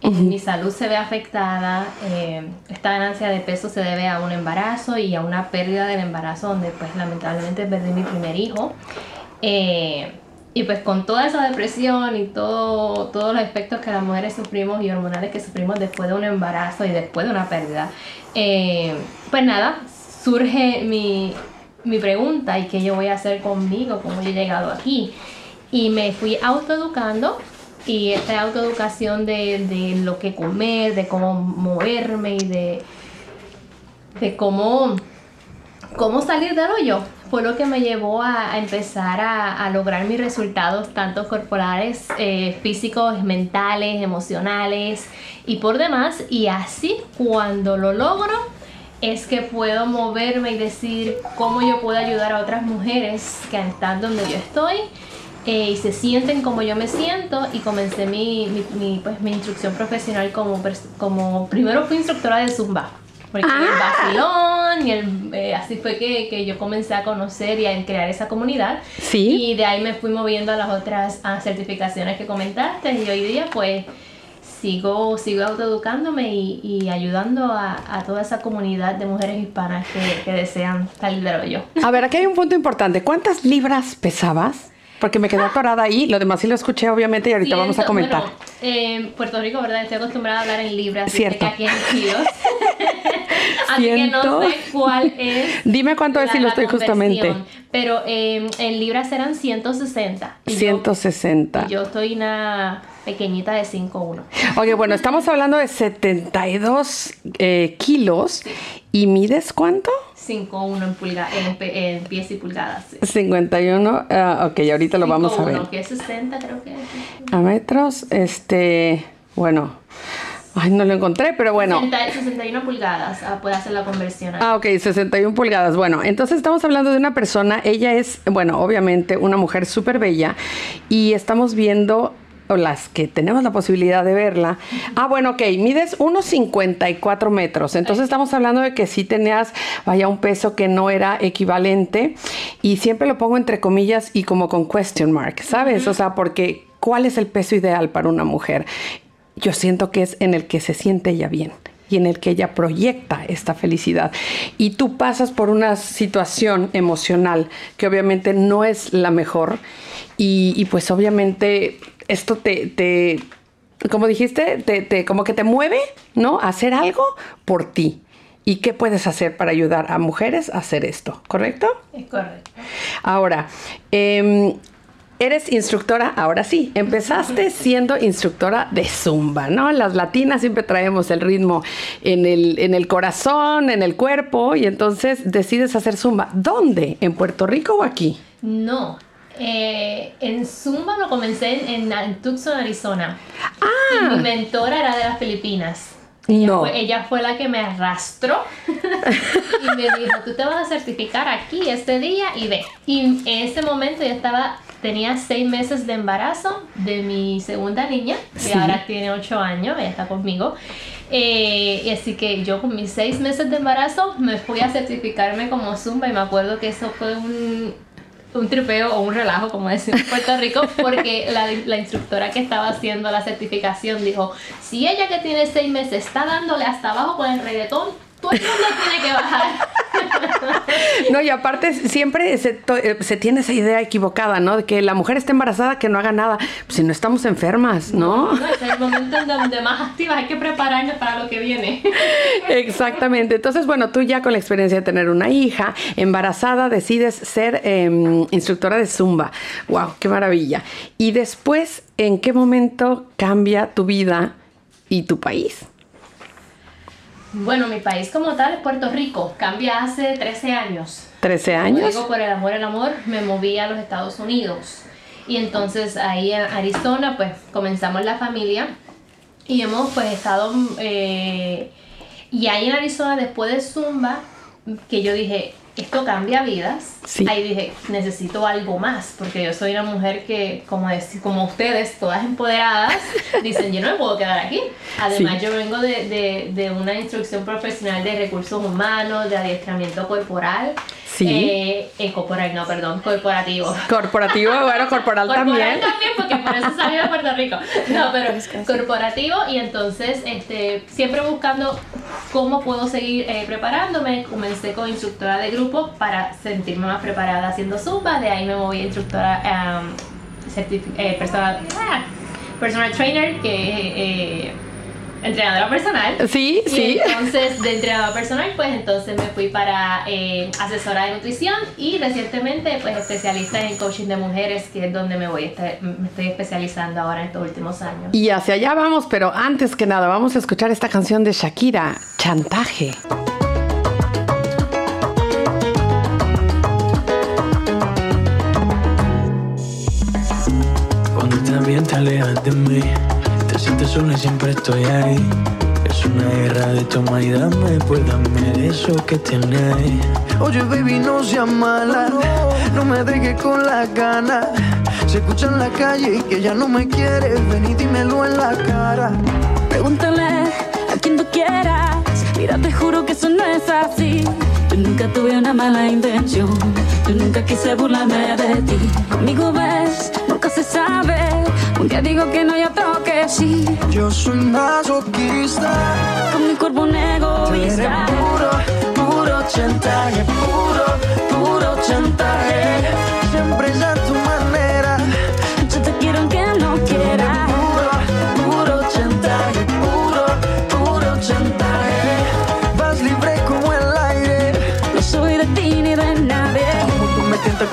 Mi salud se ve afectada, eh, esta ganancia de peso se debe a un embarazo y a una pérdida del embarazo donde pues lamentablemente perdí mi primer hijo. Eh, y pues con toda esa depresión y todo, todos los efectos que las mujeres sufrimos y hormonales que sufrimos después de un embarazo y después de una pérdida, eh, pues nada, surge mi, mi pregunta y qué yo voy a hacer conmigo, cómo yo he llegado aquí. Y me fui autoeducando y esta autoeducación de, de lo que comer, de cómo moverme y de, de cómo, cómo salir del hoyo fue lo que me llevó a, empezar a, a lograr mis resultados, tanto corporales, eh, físicos, mentales, emocionales y por demás. Y así cuando lo logro es que puedo moverme y decir cómo yo puedo ayudar a otras mujeres que están donde yo estoy eh, y se sienten como yo me siento y comencé mi, mi, mi, pues, mi instrucción profesional como, como primero fui instructora de Zumba. Porque el vacilón y el, eh, así fue que, que yo comencé a conocer y a crear esa comunidad. Sí. Y de ahí me fui moviendo a las otras ah, certificaciones que comentaste y hoy día pues sigo, sigo autoeducándome y, y ayudando a, a toda esa comunidad de mujeres hispanas que, que desean salir del hoyo. A ver, aquí hay un punto importante. ¿Cuántas libras pesabas? Porque me quedé atorada ahí. Lo demás sí lo escuché, obviamente, y ahorita vamos a comentar. bueno, en Puerto Rico, ¿verdad? Estoy acostumbrada a hablar en libras, así Cierto. que aquí en kilos. así que no sé cuál es. Dime cuánto es si lo estoy justamente. Pero eh, en libras eran 160. y yo- 160. y Yo estoy una pequeñita de 5'1". Oye, bueno, estamos hablando de 72 eh, kilos. ¿Y mides cuánto? 5'1 en, pulga, en, en pies y pulgadas. sí. 51. ah, ok, ahorita lo vamos a ver. 5'1", que es 60 creo que es. A metros, este, bueno, ay, no lo encontré, pero bueno. 60 61 pulgadas, ah, puede hacer la conversión. ahí. Ah, ok, 61 pulgadas. Bueno, entonces estamos hablando de una persona, ella es, bueno, obviamente una mujer súper bella y estamos viendo, o las que tenemos la posibilidad de verla. Ah, bueno, ok, mides unos 54 metros, entonces estamos hablando de que sí tenías, vaya, un peso que no era equivalente y siempre lo pongo entre comillas y como con question mark, ¿sabes? O sea, porque ¿cuál es el peso ideal para una mujer? Yo siento que es en el que se siente ella bien y en el que ella proyecta esta felicidad. Y tú pasas por una situación emocional que obviamente no es la mejor y, y pues obviamente esto te, te como dijiste, te, te- como que te mueve, ¿no? A hacer algo por ti. ¿Y qué puedes hacer para ayudar a mujeres a hacer esto? ¿Correcto? Es correcto. Ahora, em, eres instructora, ahora sí, empezaste siendo instructora de zumba, ¿no? Las latinas siempre traemos el ritmo en el, en el corazón, en el cuerpo, y entonces decides hacer zumba. ¿Dónde? ¿En Puerto Rico o aquí? No. Eh, en Zumba lo comencé en, en, Tucson, Arizona. Ah. Y mi mentora era de las Filipinas. Ella, No. fue, ella fue la que me arrastró y me dijo, tú te vas a certificar aquí este día y ve. Y en ese momento yo estaba, tenía seis meses de embarazo de mi segunda niña, que Sí. ahora tiene ocho años, ella está conmigo. Eh, y así que yo con mis seis meses de embarazo me fui a certificarme como Zumba y me acuerdo que eso fue un, un tripeo o un relajo, como decimos en Puerto Rico, porque la, la instructora que estaba haciendo la certificación dijo, si ella que tiene seis meses está dándole hasta abajo con el reggaetón, todo el mundo tiene que bajar. No, y aparte siempre se, eh, se tiene esa idea equivocada, ¿no? De que la mujer está embarazada, que no haga nada. Pues si no estamos enfermas, ¿no? No, ese es el momento en donde más activas hay que prepararnos para lo que viene. Exactamente. Entonces, bueno, tú ya con la experiencia de tener una hija embarazada decides ser em, instructora de Zumba. ¡Wow! ¡Qué maravilla! Y después, ¿en qué momento cambia tu vida y tu país? Bueno, mi país como tal es Puerto Rico. Cambia hace 13 años. ¿13 Como años? digo, por el amor, el amor, me moví a los Estados Unidos. Y entonces ahí en Arizona, pues comenzamos la familia y hemos pues estado... eh, y ahí en Arizona, después de Zumba, que yo dije, esto cambia vidas. Sí. Ahí dije, necesito algo más, porque yo soy una mujer que, como, como ustedes, todas empoderadas, dicen, yo no me puedo quedar aquí. Además, Sí. yo vengo de, de- de una instrucción profesional de recursos humanos, de adiestramiento corporal. Sí. Eh, eh, corporal, no, perdón, corporativo. Corporativo, bueno, corporal también. Corporal también, porque por eso salí de Puerto Rico. No, pero corporativo y entonces este, siempre buscando cómo puedo seguir eh, preparándome. Comencé con instructora de grupo para sentirme más preparada haciendo zumba. De ahí me moví a instructora um, eh, personal, ah, personal trainer, que eh, entrenadora personal. Sí, Y sí. entonces, de entrenadora personal, pues entonces me fui para eh, asesora de nutrición y recientemente, pues especialista en coaching de mujeres, que es donde me voy, estar- me estoy especializando ahora en estos últimos años. Y hacia allá vamos, pero antes que nada, vamos a escuchar esta canción de Shakira, Chantaje. Alejas de mí Te sientes sola y siempre estoy ahí Es una guerra de toma y dame Pues dame eso que tienes Oye, baby, no seas mala. No me dejes con las ganas. Se escucha en la calle y que ya no me quieres. Ven y dímelo en la cara. Pregúntale a quien tú quieras. Mira, te juro que eso no es así. Yo nunca tuve una mala intención. Yo nunca quise burlarme de ti. Conmigo ves, nunca se sabe. Un día digo que no y otro que sí. Yo soy masoquista. Con mi cuerpo un Tú egoísta. puro, puro chantaje. Puro, puro chantaje. Siempre es a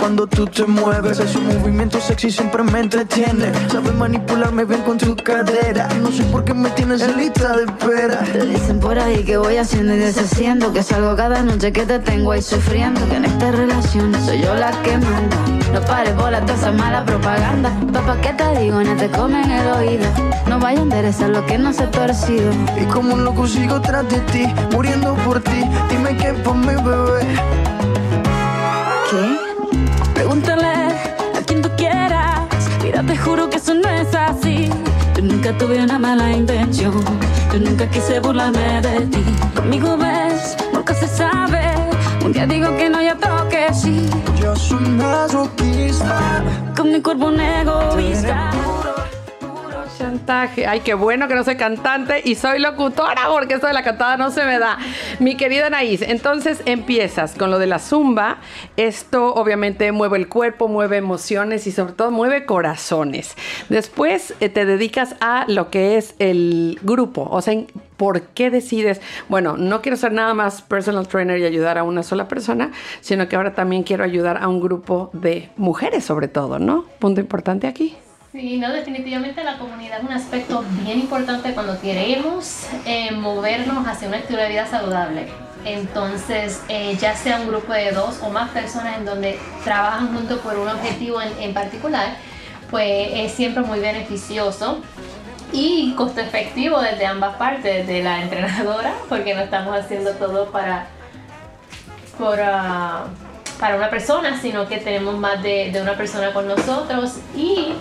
cuando tú te mueves. Ese movimiento sexy siempre me entretiene. Sabes manipularme bien con tu cadera. No sé por qué me tienes en lista de espera. Te dicen por ahí que voy haciendo y deshaciendo Que salgo cada noche que te tengo ahí sufriendo Que en esta relación soy yo la que manda No pares bolas de esa mala propaganda Papá, ¿qué te digo? No te comen el oído No vaya a enderezar lo que no se ha torcido Y como un loco sigo tras de ti, muriendo por ti. Dime qué por mi bebé. ¿Qué? Eso no es así. Yo nunca tuve una mala intención. Yo nunca quise burlarme de ti. Conmigo ves, nunca se sabe. Un día digo que no y otro que sí. Yo soy masoquista. Con mi cuerpo un egoísta Chantaje. Ay, qué bueno que no soy cantante y soy locutora porque esto de la cantada no se me da. Mi querida Anaís, entonces empiezas con lo de la zumba. Esto obviamente mueve el cuerpo, mueve emociones y sobre todo mueve corazones. Después eh, te dedicas a lo que es el grupo. O sea, ¿por qué decides? Bueno, no quiero ser nada más personal trainer y ayudar a una sola persona, sino que ahora también quiero ayudar a un grupo de mujeres sobre todo, ¿no? Punto importante aquí. Sí, no, definitivamente la comunidad es un aspecto bien importante cuando queremos eh, movernos hacia un estilo de vida saludable. Entonces, eh, ya sea un grupo de dos o más personas en donde trabajan juntos por un objetivo en, particular, pues es siempre muy beneficioso y costo efectivo desde ambas partes, desde la entrenadora, porque no estamos haciendo todo para, ah, para una persona, sino que tenemos más de, de una persona con nosotros y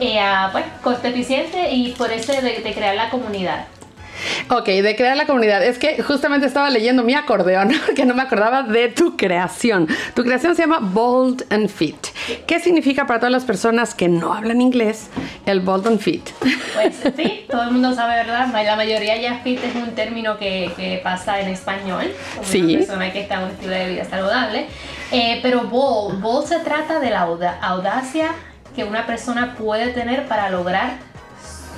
eh, pues, costo eficiente y por eso de, de crear la comunidad. Ok, de crear la comunidad. Es que justamente estaba leyendo mi acordeón, que no me acordaba de tu creación. Tu creación se llama Bold and Fit. ¿Qué significa para todas las personas que no hablan inglés el Bold and Fit? Pues sí, todo el mundo sabe, ¿verdad? La mayoría ya fit es un término que, que pasa en español, como Sí. una persona que está en un estilo de vida saludable. Eh, pero bold, bold se trata de la auda- audacia que una persona puede tener para lograr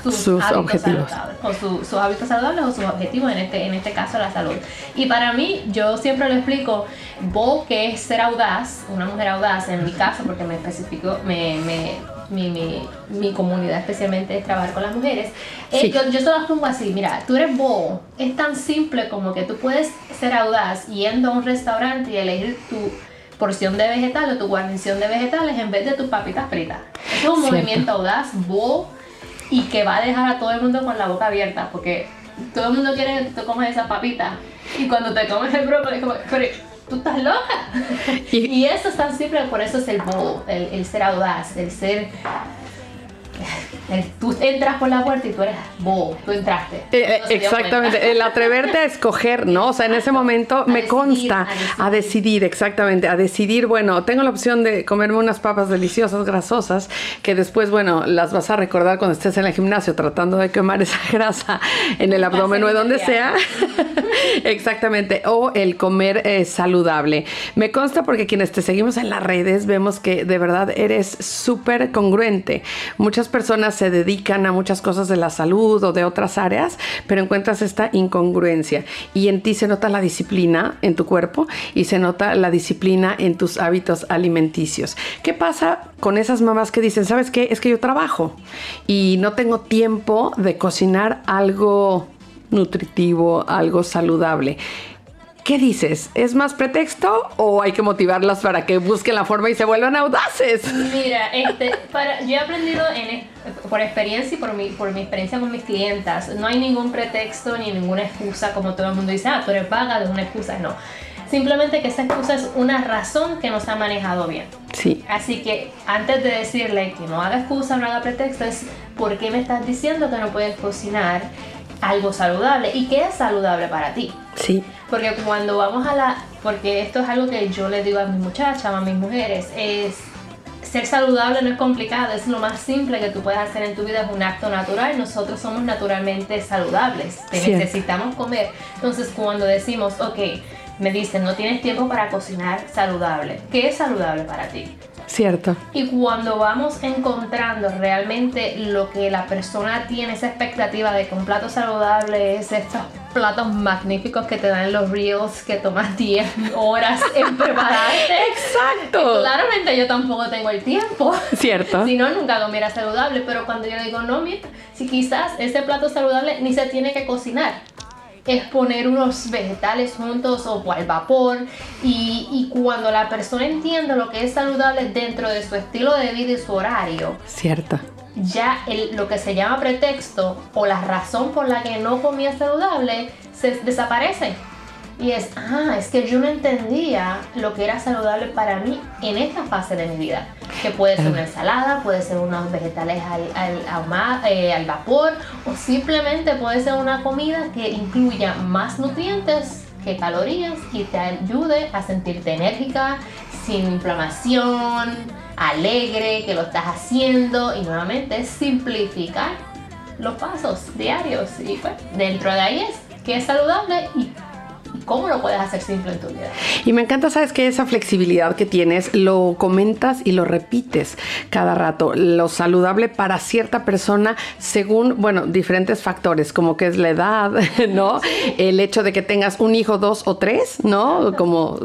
sus, Sus hábitos objetivos. saludables, o su- sus hábitos saludables o sus objetivos, en este, en este caso la salud. Y para mí, yo siempre lo explico, bold que es ser audaz, una mujer audaz, en mi caso, porque me especifico, me, me- mi, mi- mi comunidad especialmente es trabajar con las mujeres. Eh, Sí. yo, yo se lo pongo así, mira, tú eres bold, es tan simple como que tú puedes ser audaz yendo a un restaurante y elegir tu porción de vegetales o tu guarnición de vegetales en vez de tus papitas fritas. Eso es un Cierto. movimiento audaz, bold y que va a dejar a todo el mundo con la boca abierta porque todo el mundo quiere que tú comas esa papita y cuando te comes el brócoli como, pero tú estás loca. Y, eso es tan simple, por eso es el bold, el, el ser audaz, el ser Tú entras por la puerta y tú eres bobo, tú entraste. Eh, No exactamente, el atreverte a escoger, ¿no? O sea, en ese momento me consta a decidir. exactamente, a decidir, bueno, tengo la opción de comerme unas papas deliciosas, grasosas, que después, bueno, las vas a recordar cuando estés en el gimnasio tratando de quemar esa grasa en el abdomen o en donde sea. Exactamente, o el comer eh, saludable. Me consta porque quienes te seguimos en las redes vemos que de verdad eres súper congruente. Muchas personas se dedican a muchas cosas de la salud o de otras áreas, pero encuentras esta incongruencia y en ti se nota la disciplina en tu cuerpo y se nota la disciplina en tus hábitos alimenticios. ¿Qué pasa con esas mamás que dicen, sabes qué? Es que yo trabajo y no tengo tiempo de cocinar algo nutritivo, algo saludable. ¿Qué dices? ¿Es más pretexto o hay que motivarlas para que busquen la forma y se vuelvan audaces? Mira, este, para, yo he aprendido en, es- por experiencia y por mi, por mi experiencia con mis clientas, no hay ningún pretexto ni ninguna excusa como todo el mundo dice, ah, tú eres vaga de una excusa, no. Simplemente que esa excusa es una razón que no se ha manejado bien. Sí. Así que antes de decirle que no haga excusa, no haga pretexto, es ¿por qué me estás diciendo que no puedes cocinar algo saludable? ¿Y qué es saludable para ti? Sí. Porque cuando vamos a la... Porque esto es algo que yo le digo a mis muchachas, a mis mujeres, es... Ser saludable no es complicado, es lo más simple que tú puedes hacer en tu vida, es un acto natural. Nosotros somos naturalmente saludables, te necesitamos comer. Entonces cuando decimos, ok, me dicen, no tienes tiempo para cocinar saludable, ¿qué es saludable para ti? Cierto. Y cuando vamos encontrando realmente lo que la persona tiene, esa expectativa de que un plato saludable es estos platos magníficos que te dan los reels que tomas 10 horas en prepararte. Exacto. Claramente yo tampoco tengo el tiempo. Cierto. Si no, nunca comiera saludable. Pero cuando yo digo, no, mira, si quizás ese plato saludable ni se tiene que cocinar. Es poner unos vegetales juntos o al vapor. Y, y cuando la persona entiende lo que es saludable dentro de su estilo de vida y su horario, Cierto. ya el- lo que se llama pretexto o la razón por la que no comía saludable se desaparece. Y es, ah, es que yo no entendía lo que era saludable para mí en esta fase de mi vida. Que puede ser una ensalada, puede ser unos vegetales al, eh, al vapor o simplemente puede ser una comida que incluya más nutrientes que calorías y te ayude a sentirte enérgica, sin inflamación, alegre, que lo estás haciendo y nuevamente simplificar los pasos diarios y pues dentro de ahí es que es saludable y cómo lo puedes hacer simple en tu vida. Y me encanta, sabes que esa flexibilidad que tienes, lo comentas y lo repites cada rato. Lo saludable para cierta persona según, bueno, diferentes factores, como que es la edad, ¿no? El hecho de que tengas un hijo, dos o tres, ¿no? Como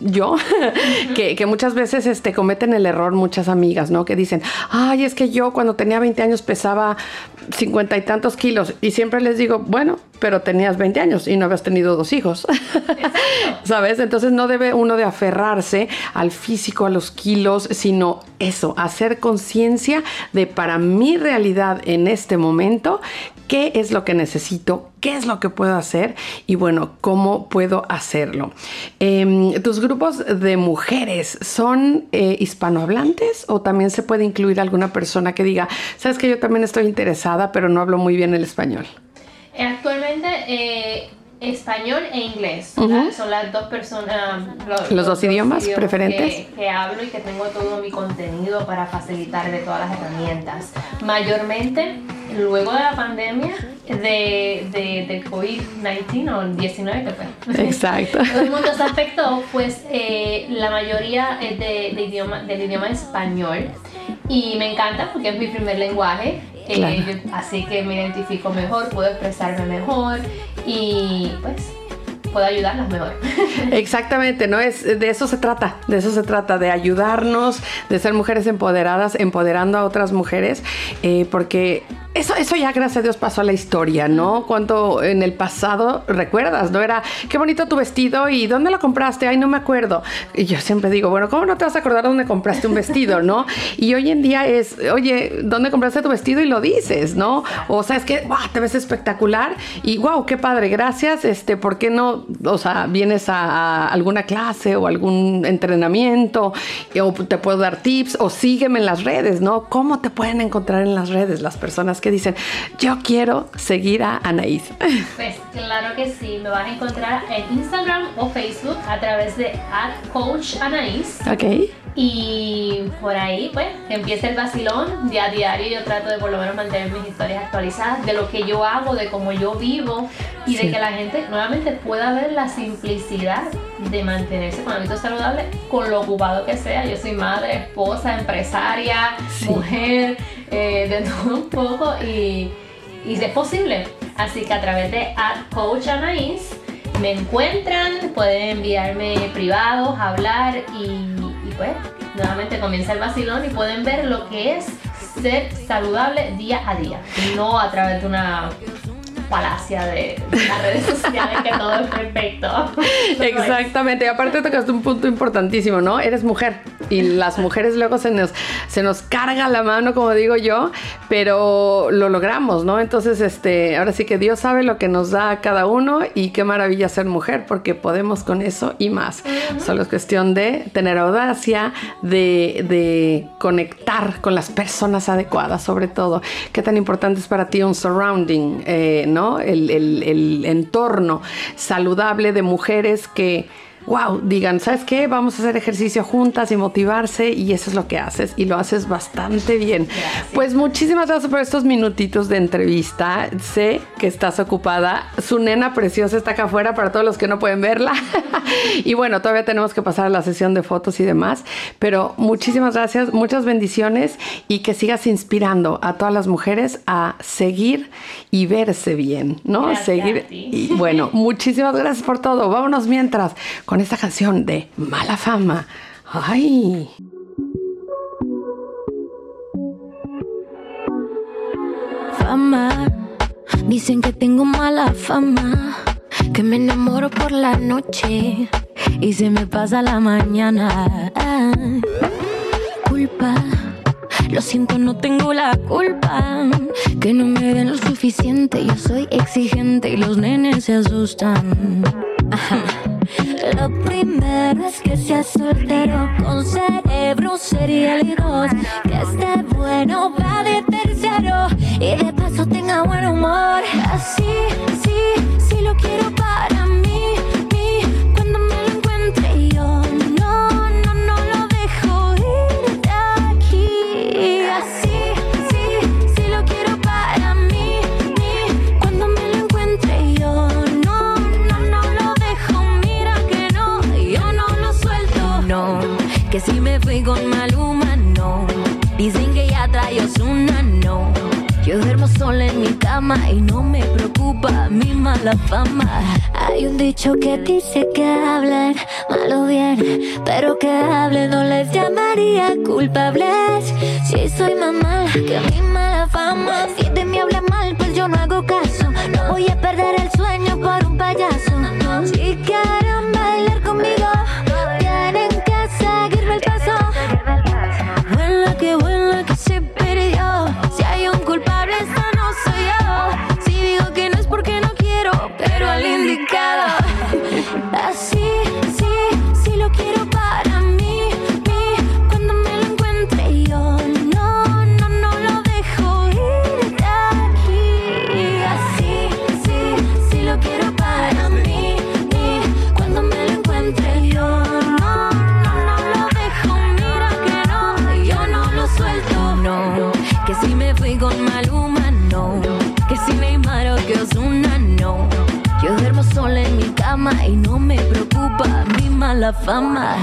yo, que, que muchas veces este, cometen el error muchas amigas, ¿no? Que dicen, ay, es que yo cuando tenía 20 años pesaba cincuenta y tantos kilos. Y siempre les digo, bueno, pero tenías 20 años y no habías tenido dos hijos. ¿Sabes? Entonces no debe uno de aferrarse al físico, a los kilos, sino eso, hacer conciencia de para mi realidad en este momento, qué es lo que necesito, qué es lo que puedo hacer y bueno, cómo puedo hacerlo. Em, ¿Tus grupos de mujeres son eh, hispanohablantes o también se puede incluir alguna persona que diga, sabes que yo también estoy interesada, pero no hablo muy bien el español? Eh, Actualmente eh, español e inglés Ujú. son las dos personas, lo- Los dos idiomas preferentes. que, que hablo y que tengo todo mi contenido para facilitarle todas las herramientas. Mayormente, luego de la pandemia de, de, del COVID-19 o 19 que fue. Exacto. El mundo se afectó, pues eh, la mayoría es de, de idioma, del idioma español y me encanta porque es mi primer lenguaje, eh, Claro. yo- así que me identifico mejor, puedo expresarme mejor y pues puedo ayudarlas mejor. Exactamente, ¿no? Es, de eso se trata, de eso se trata, de ayudarnos, de ser mujeres empoderadas, empoderando a otras mujeres, eh, porque eso, eso ya gracias a Dios pasó a la historia, ¿no? Cuando en el pasado, recuerdas, ¿no? Era, qué bonito tu vestido y ¿dónde lo compraste? Ay, no me acuerdo. Y yo siempre digo, bueno, ¿cómo no te vas a acordar dónde compraste un vestido, ¿no? Y hoy en día es, oye, ¿dónde compraste tu vestido? Y lo dices, ¿no? O sea, es que, wow, te ves espectacular y wow, qué padre, gracias, este, ¿por qué no, o sea, vienes a, a alguna clase o algún entrenamiento o te puedo dar tips o sígueme en las redes, ¿no? ¿Cómo te pueden encontrar en las redes las personas que dicen, yo quiero seguir a Anaís? Pues claro que sí, me vas a encontrar en Instagram o Facebook a través de Coach Anaís. Ok. Y por ahí, pues, empieza el vacilón. Día a diario yo trato de por lo menos mantener mis historias actualizadas de lo que yo hago, de cómo yo vivo y de que la gente nuevamente pueda ver la simplicidad de mantenerse con hábitos saludables con lo ocupado que sea. Yo soy madre, esposa, empresaria, mujer, eh, de todo un poco y, y es posible. Así que a través de Coach Anaís me encuentran, pueden enviarme privados, hablar y pues nuevamente comienza el vacilón y pueden ver lo que es ser saludable día a día, no a través de una falacia de, de las redes sociales que todo es perfecto. Exactamente, y aparte tocaste un punto importantísimo, ¿no? Eres mujer y las mujeres luego se nos, se nos carga la mano, como digo yo, pero lo logramos, ¿no? Entonces, este, ahora sí que Dios sabe lo que nos da a cada uno y qué maravilla ser mujer, porque podemos con eso y más. Solo es cuestión de tener audacia, de, de conectar con las personas adecuadas, sobre todo. ¿Qué tan importante es para ti un surrounding, eh, ¿no? El, entorno saludable de mujeres que wow, digan, ¿sabes qué? Vamos a hacer ejercicio juntas y motivarse y eso es lo que haces y lo haces bastante bien. Pues muchísimas gracias por estos minutitos de entrevista. Sé que estás ocupada. Su nena preciosa está acá afuera para todos los que no pueden verla. y bueno, todavía tenemos que pasar a la sesión de fotos y demás, pero muchísimas gracias, muchas bendiciones y que sigas inspirando a todas las mujeres a seguir y verse bien, ¿no? Gracias seguir y bueno, muchísimas gracias por todo. Vámonos mientras con esta canción de Mala Fama. Ay. fama. Dicen que tengo mala fama, que me enamoro por la noche y se me pasa la mañana. Ah, culpa, lo siento, no tengo la culpa. Que no me den lo suficiente, yo soy exigente y los nenes se asustan. Ajá. Lo primero es que seas soltero con cerebro serial y dos Que esté bueno va de tercero y de paso tenga buen humor. Así, sí, sí lo quiero para mí, mí y no me preocupa mi mala fama. Hay un dicho que dice que hablan mal o bien, pero que hablen no les llamaría culpables. Si soy más mala que mi mala fama, si de mí habla mal, pues yo no hago caso. No voy a perder el sueño por un payaso. Si quieren Que si Neymar o que Ozuna, no. Yo duermo sola en mi cama y no me preocupa mi mala fama.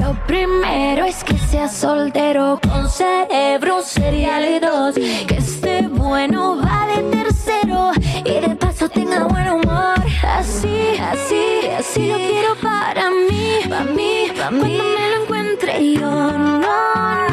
Lo primero es que sea soltero con cerebro serial y dos Que esté bueno va de tercero y de paso tenga buen humor así, así, así lo quiero para mí, para mí, para mí. Cuando me lo encuentre yo, no,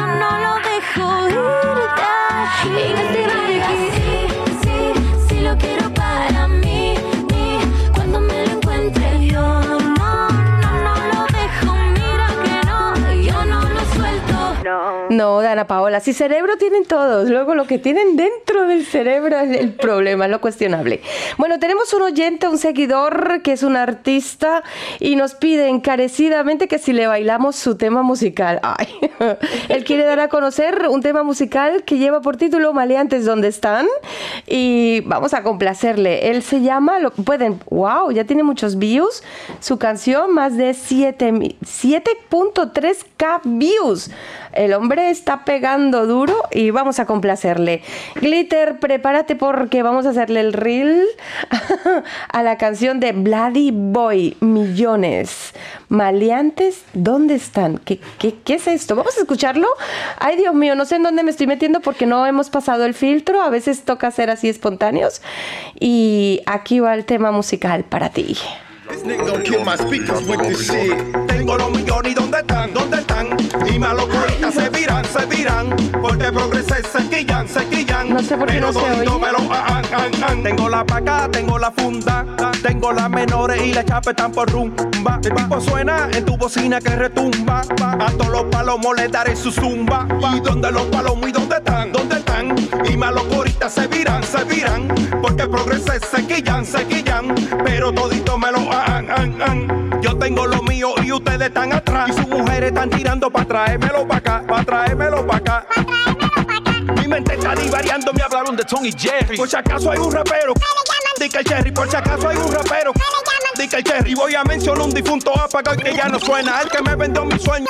No, Dana Paola, si cerebro tienen todos, luego lo que tienen dentro del cerebro es el problema, es lo cuestionable. Bueno, tenemos un oyente, un seguidor que es un artista y nos pide encarecidamente que si le bailamos su tema musical. Ay, él quiere dar a conocer un tema musical que lleva por título Maleantes, ¿dónde están? Y vamos a complacerle. Él se llama, lo pueden, wow, ya tiene muchos views. Su canción, más de 7 mi- 7.3k views. El hombre está pegando duro y vamos a complacerle. Glitter, prepárate porque vamos a hacerle el reel a la canción de Bloody Boy, Millones. Maleantes, ¿dónde están? ¿Qué, qué, qué es esto? Vamos a escucharlo. Ay, Dios mío, no sé en dónde me estoy metiendo porque no hemos pasado el filtro. A veces toca ser así espontáneos. Y aquí va el tema musical para ti. This nigga kill my speakers with this shit. Tengo los millones y ¿dónde están? ¿Dónde están? Y malos ahorita se viran, se viran. Porque progresé, se quillan, se quillan. No sé por qué Pero no se oye. me lo ah, ah, ah. Tengo la paca, tengo la funda. Tengo las menores y la chapa están por rumba. El tipo suena en tu bocina que retumba. A todos los palomos les daré su zumba. ¿Y dónde los palomos y dónde están? ¿Dónde están? Y malos ahorita se viran, se viran. Porque progresé, se quillan, se quillan. Pero todito me lo Yo tengo lo mío y ustedes están atrás. Y sus mujeres están tirando para traérmelo para acá, para traérmelo para acá. Mi mente está divariando, me hablaron de Tony Jerry. Por si acaso hay un rapero. Dice el Cherry, por si acaso hay un rapero. Dice el Cherry, voy a mencionar un difunto apagado que ya no suena. El que me vendió mi sueño.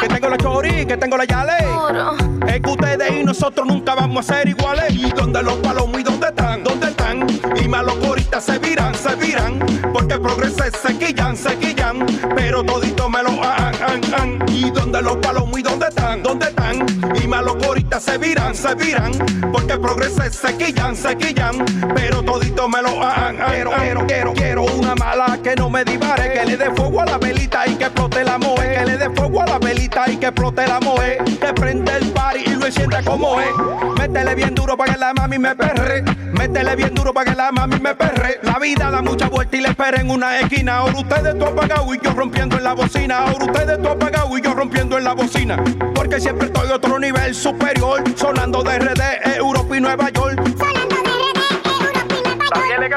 Que tengo la chori, que tengo la yale. Es que ustedes y nosotros nunca vamos a ser iguales. ¿Y dónde los palomos y dónde están? ¿Dónde están? Malos ahorita se viran, se viran. Porque progresé, se quillan, se quillan. Pero todito me lo han, han, han. ¿Y dónde los palomos y dónde están? ¿Dónde están? Y malos ahorita se viran, se viran. Porque progresé, se quillan, se quillan. Pero todito me lo han, han. Quiero, quiero, quiero, quiero una mala que no me divare. Que le dé fuego a la velita y que explote la moe. Que le dé fuego a la velita y que explote la moe. Que prende el party y lo encienda como es. Métele bien duro para que la mami me perre. Métele bien duro para que la mami me perre. La vida da mucha vuelta y le espera en una esquina. Ahora ustedes tú apagado y yo rompiendo en la bocina. Ahora ustedes tú apagado y yo rompiendo en la bocina. Porque siempre estoy a otro nivel superior. Sonando de RD, Europa y Nueva York.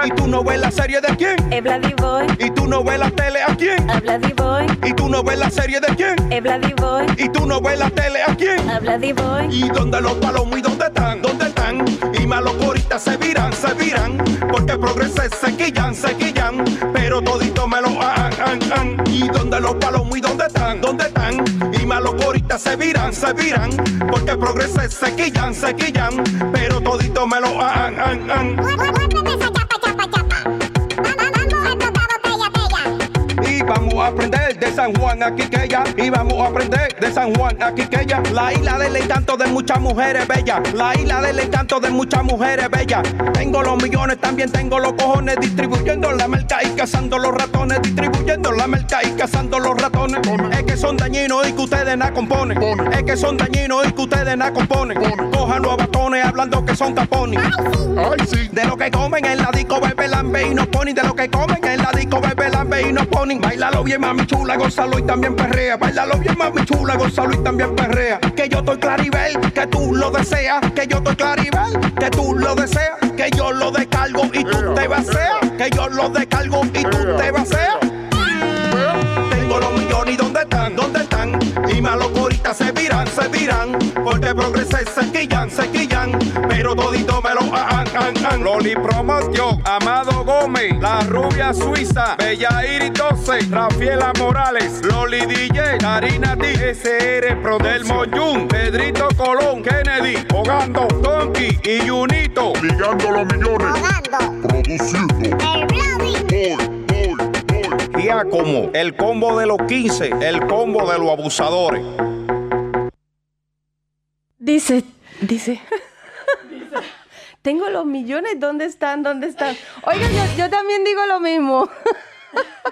¿Y tú no ves la serie de quién? Es Bloody Boy. ¿Y tú no ves la tele a quién? A Bloody Boy. ¿Y tú no ves la serie de quién? Es Bloody Boy. ¿Y tú no ves la tele a quién? A Bloody Boy. ¿Y dónde los palomos y dónde están? ¿Dónde están? Y malos se viran, se viran. Porque progresé, se quillan, se quillan. Pero todito me lo han, han, han. ¿Y dónde los palomos y dónde están? ¿Dónde están? Y malos ahorita se viran, se viran. Porque progresé, se quillan, se quillan. Pero todito me lo han, han, han. Y vamos a aprender de San Juan a Quiqueya. Y vamos a aprender de San Juan a Quiqueya. La isla del encanto de muchas mujeres bellas. La isla del encanto de muchas mujeres bellas. Tengo los millones, también tengo los cojones. Distribuyendo la merca y cazando los ratones. Distribuyendo la merca y cazando los ratones. Es que son dañinos y que ustedes na componen. Es que son dañinos y que ustedes na componen. Cojan los batones hablando que son tapones. De lo que comen en la disco bebe lambe y nos ponen. De lo que comen en la disco bebe lambe y nos ponen. Bailalo bien, mami chula, gózalo y también perrea. Bailalo bien, mami chula, gózalo y también perrea. Que yo estoy claribel, que tú lo deseas. Que yo estoy claribel, que tú lo deseas. Que yo lo descargo y tú te vaceas. Que yo lo descargo y tú te vaceas. Y malos ahorita se viran, se viran. Porque progresé, se quillan, se quillan. Pero todito me lo han, han, han. Loli Promotion, Amado Gómez, La Rubia Suiza, Bella Iris 12, Rafaela Morales, Loli DJ, Karina D, SR Pro del Moyun, Pedrito Colón, Kennedy, Hogando, Donkey y Junito. Ligando los millones. Produciendo. Como el combo de los 15, el combo de los abusadores. Dice, dice. tengo los millones, ¿dónde están? ¿Dónde están? Oigan, yo, yo también digo lo mismo.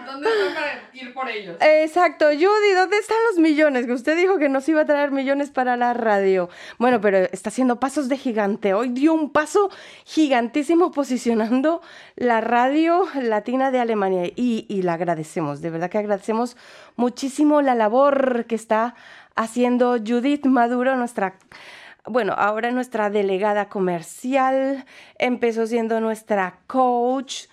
¿Dónde están por ellos? Exacto, Judy, ¿dónde están los millones? Que usted dijo que nos iba a traer millones para la radio. Bueno, pero está haciendo pasos de gigante. Hoy dio un paso gigantísimo posicionando la radio latina de Alemania y, y la agradecemos, de verdad que agradecemos muchísimo la labor que está haciendo Judith Maduro, nuestra bueno, ahora nuestra delegada comercial, empezó siendo nuestra coach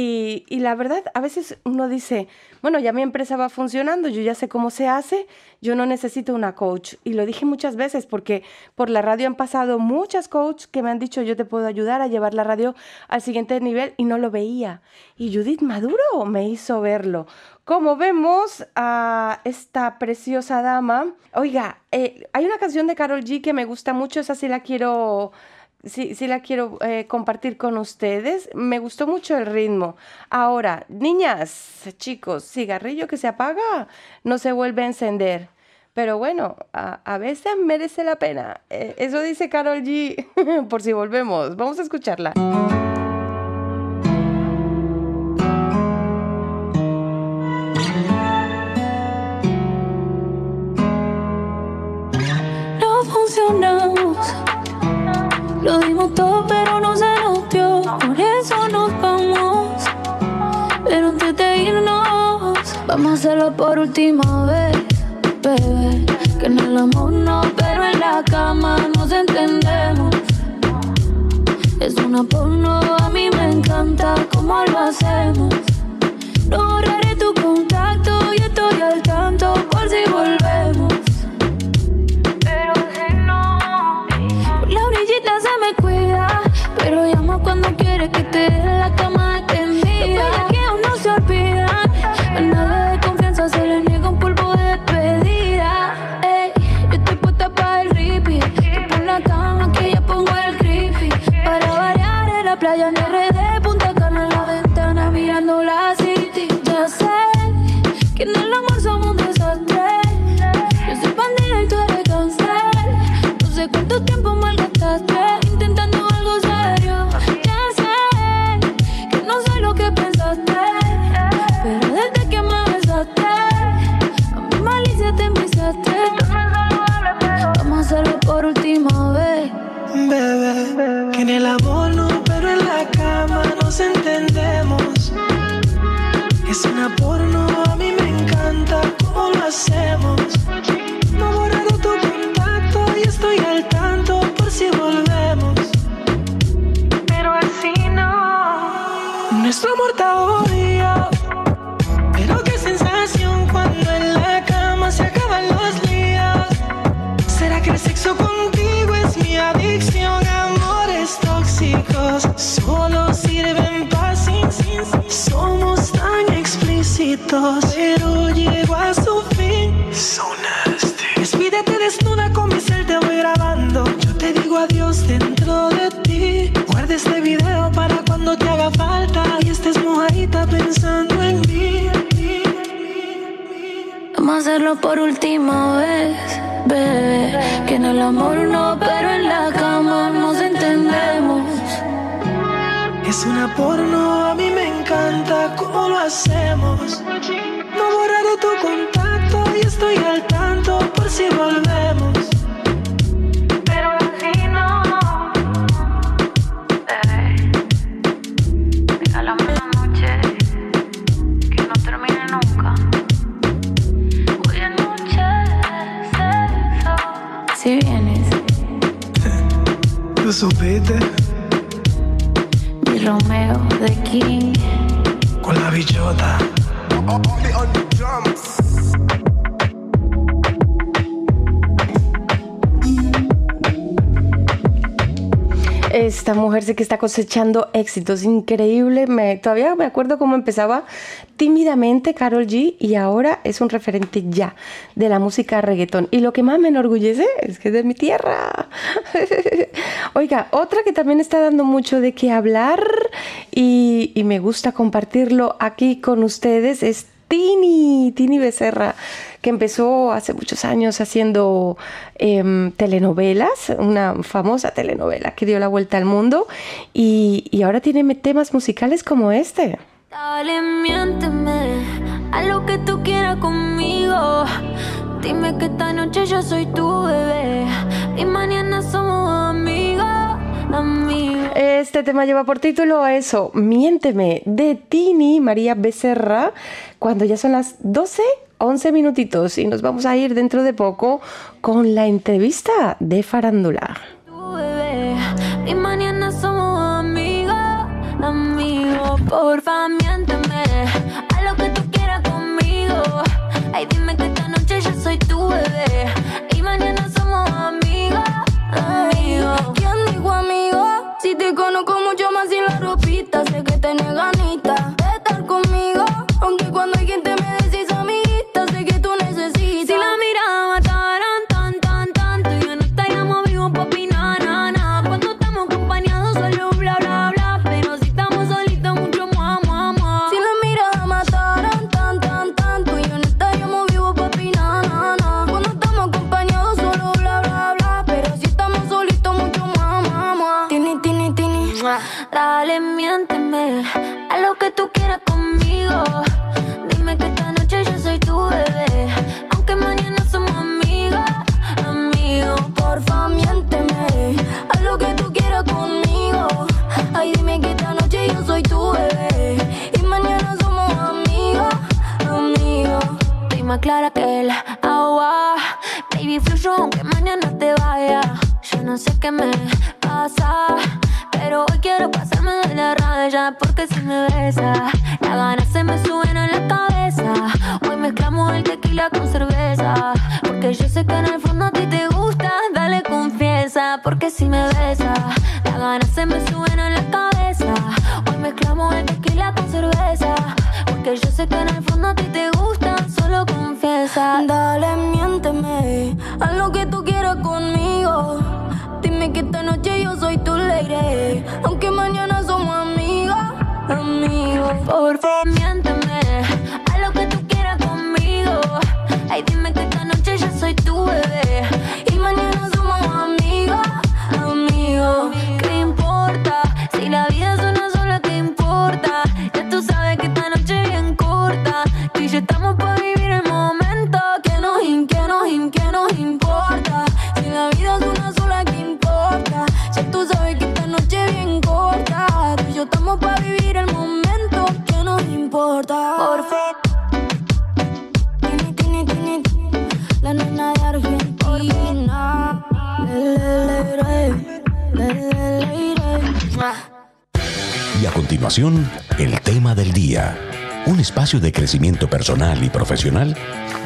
y, la verdad, a veces uno dice, bueno, ya mi empresa va funcionando, yo ya sé cómo se hace, yo no necesito una coach. Y lo dije muchas veces porque por la radio han pasado muchas coaches que me han dicho, yo te puedo ayudar a llevar la radio al siguiente nivel y no lo veía. Y Judith Maduro me hizo verlo. Como vemos a esta preciosa dama, oiga, eh, hay una canción de Carol G que me gusta mucho, esa sí la quiero sí, sí la quiero eh, compartir con ustedes. Me gustó mucho el ritmo. Ahora, niñas, chicos, cigarrillo que se apaga no se vuelve a encender. Pero bueno, a, a veces merece la pena. Eh, eso dice Carol G. por si volvemos. Vamos a escucharla. No funcionamos. Lo dimos todo, pero no se nos dio. Por eso nos vamos. Pero antes de irnos, vamos a hacerlo por última vez, bebé. Que en el amor no, pero en la cama nos entendemos. Es una porno, a mí me encanta cómo lo hacemos. No borraré tu contacto cosechando éxitos, increíble. Me, todavía me acuerdo cómo empezaba tímidamente Carol G y ahora es un referente ya de la música reggaetón. Y lo que más me enorgullece es que es de mi tierra. Oiga, otra que también está dando mucho de qué hablar y, y me gusta compartirlo aquí con ustedes es Tini, Tini Becerra. Que empezó hace muchos años haciendo em, telenovelas, una famosa telenovela que dio la vuelta al mundo y, y ahora tiene temas musicales como este. Dale, miénteme a lo que tú quieras conmigo. Dime que esta noche yo soy tu bebé y mañana somos amigos. Este tema lleva por título eso, Miénteme, de Tini María Becerra, cuando ya son las 12, 11 minutitos y nos vamos a ir dentro de poco con la entrevista de Farándula.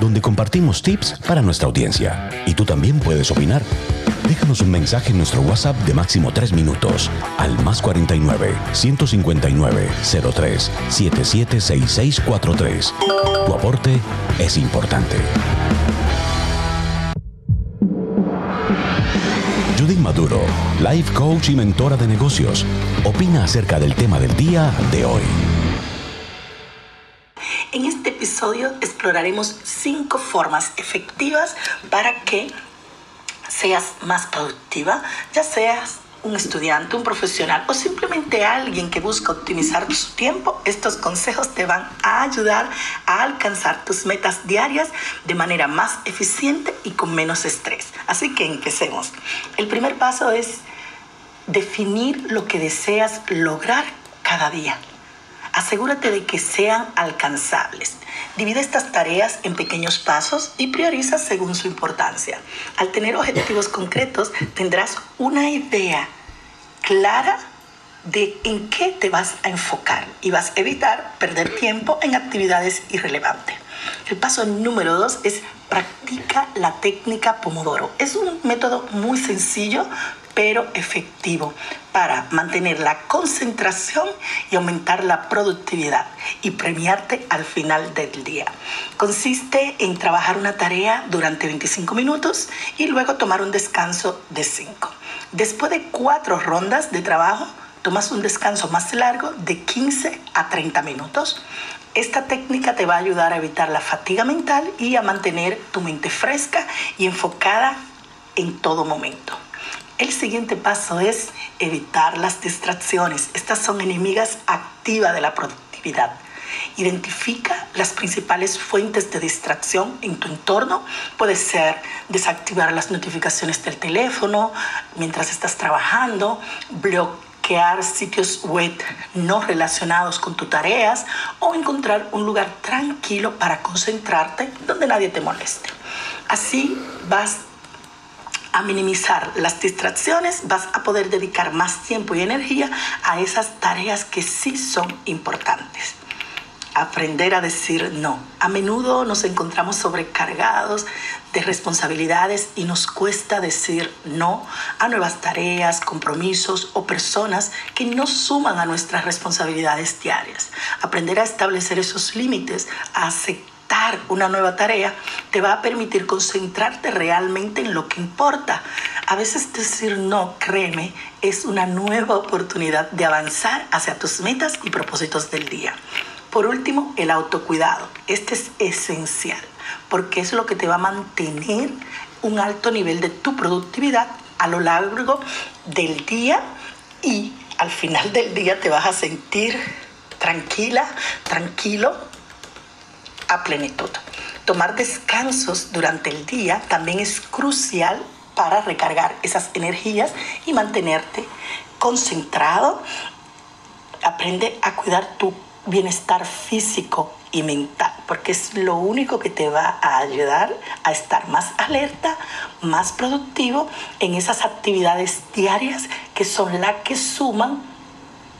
Donde compartimos tips para nuestra audiencia. Y tú también puedes opinar. Déjanos un mensaje en nuestro WhatsApp de máximo 3 minutos al más 49 159 03 776643. Tu aporte es importante. Judith Maduro, life coach y mentora de negocios, opina acerca del tema del día de hoy. Exploraremos cinco formas efectivas para que seas más productiva, ya seas un estudiante, un profesional o simplemente alguien que busca optimizar su tiempo, estos consejos te van a ayudar a alcanzar tus metas diarias de manera más eficiente y con menos estrés. Así que empecemos. El primer paso es definir lo que deseas lograr cada día. Asegúrate de que sean alcanzables. Divide estas tareas en pequeños pasos y prioriza según su importancia. Al tener objetivos concretos, tendrás una idea clara de en qué te vas a enfocar y vas a evitar perder tiempo en actividades irrelevantes. El paso número dos es practica la técnica Pomodoro. Es un método muy sencillo pero efectivo para mantener la concentración y aumentar la productividad y premiarte al final del día. Consiste en trabajar una tarea durante 25 minutos y luego tomar un descanso de 5. Después de cuatro rondas de trabajo, tomas un descanso más largo de 15 a 30 minutos. Esta técnica te va a ayudar a evitar la fatiga mental y a mantener tu mente fresca y enfocada en todo momento. El siguiente paso es evitar las distracciones. Estas son enemigas activas de la productividad. Identifica las principales fuentes de distracción en tu entorno. Puede ser desactivar las notificaciones del teléfono mientras estás trabajando, bloquear sitios web no relacionados con tus tareas o encontrar un lugar tranquilo para concentrarte donde nadie te moleste. Así vas a minimizar las distracciones, vas a poder dedicar más tiempo y energía a esas tareas que sí son importantes. Aprender a decir no. A menudo nos encontramos sobrecargados de responsabilidades y nos cuesta decir no a nuevas tareas, compromisos o personas que no suman a nuestras responsabilidades diarias. Aprender a establecer esos límites, a aceptar una nueva tarea te va a permitir concentrarte realmente en lo que importa. A veces decir no, créeme, es una nueva oportunidad de avanzar hacia tus metas y propósitos del día. Por último, el autocuidado. Este es esencial porque es lo que te va a mantener un alto nivel de tu productividad a lo largo del día y al final del día te vas a sentir tranquila, tranquilo a plenitud. Tomar descansos durante el día también es crucial para recargar esas energías y mantenerte concentrado. Aprende a cuidar tu bienestar físico y mental, porque es lo único que te va a ayudar a estar más alerta, más productivo en esas actividades diarias que son las que suman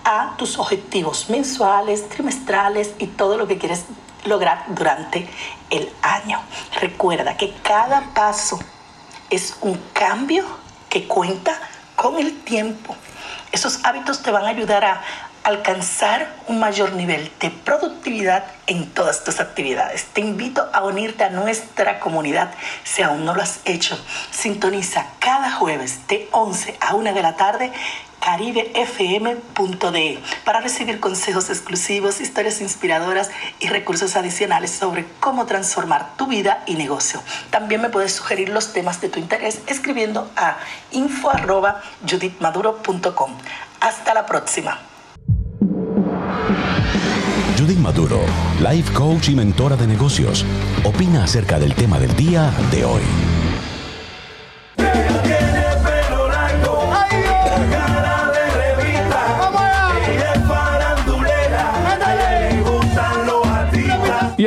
a tus objetivos mensuales, trimestrales y todo lo que quieres lograr durante el año. Recuerda que cada paso es un cambio que cuenta con el tiempo. Esos hábitos te van a ayudar a alcanzar un mayor nivel de productividad en todas tus actividades. Te invito a unirte a nuestra comunidad si aún no lo has hecho. Sintoniza cada jueves de 11 a 1 de la tarde caribefm.de para recibir consejos exclusivos, historias inspiradoras y recursos adicionales sobre cómo transformar tu vida y negocio. También me puedes sugerir los temas de tu interés escribiendo a info@judithmaduro.com. Hasta la próxima. Judith Maduro, life coach y mentora de negocios, opina acerca del tema del día de hoy.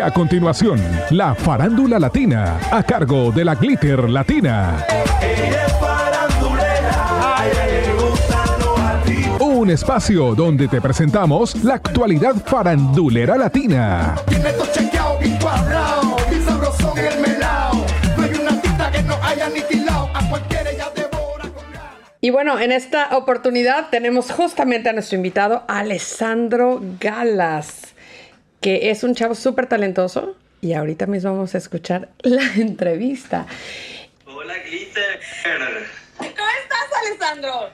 A continuación, la farándula latina, a cargo de la Glitter Latina. Un espacio donde te presentamos la actualidad farandulera latina. Y bueno, en esta oportunidad tenemos justamente a nuestro invitado Alessandro Galas, que es un chavo súper talentoso y ahorita mismo vamos a escuchar la entrevista. Hola Glitter. ¿Cómo estás, Alessandro?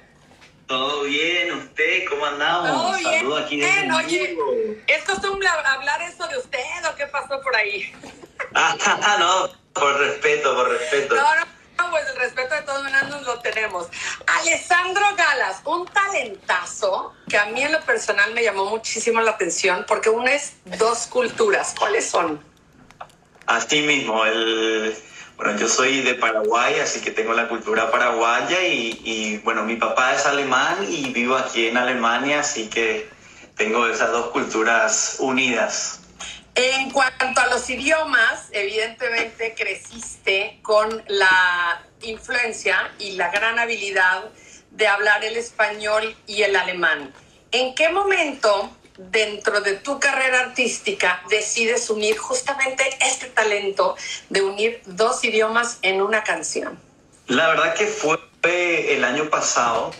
Todo bien, ¿usted cómo andamos? Todo bien. Saludos aquí desde Bien, oye, Hamburgo. ¿es costumbre hablar eso de usted o qué pasó por ahí? Ah, no, por respeto, por respeto. No, no, pues el respeto de todos nos lo tenemos. Alessandro Galas, un talentazo que a mí en lo personal me llamó muchísimo la atención porque uno es dos culturas. ¿Cuáles son? Así mismo, el, bueno, yo soy de Paraguay, así que tengo la cultura paraguaya y, y, bueno, mi papá es alemán y vivo aquí en Alemania, así que tengo esas dos culturas unidas. En cuanto a los idiomas, evidentemente creciste con la influencia y la gran habilidad de hablar el español y el alemán. ¿En qué momento dentro de tu carrera artística decides unir justamente este talento de unir dos idiomas en una canción? La verdad que fue el año pasado,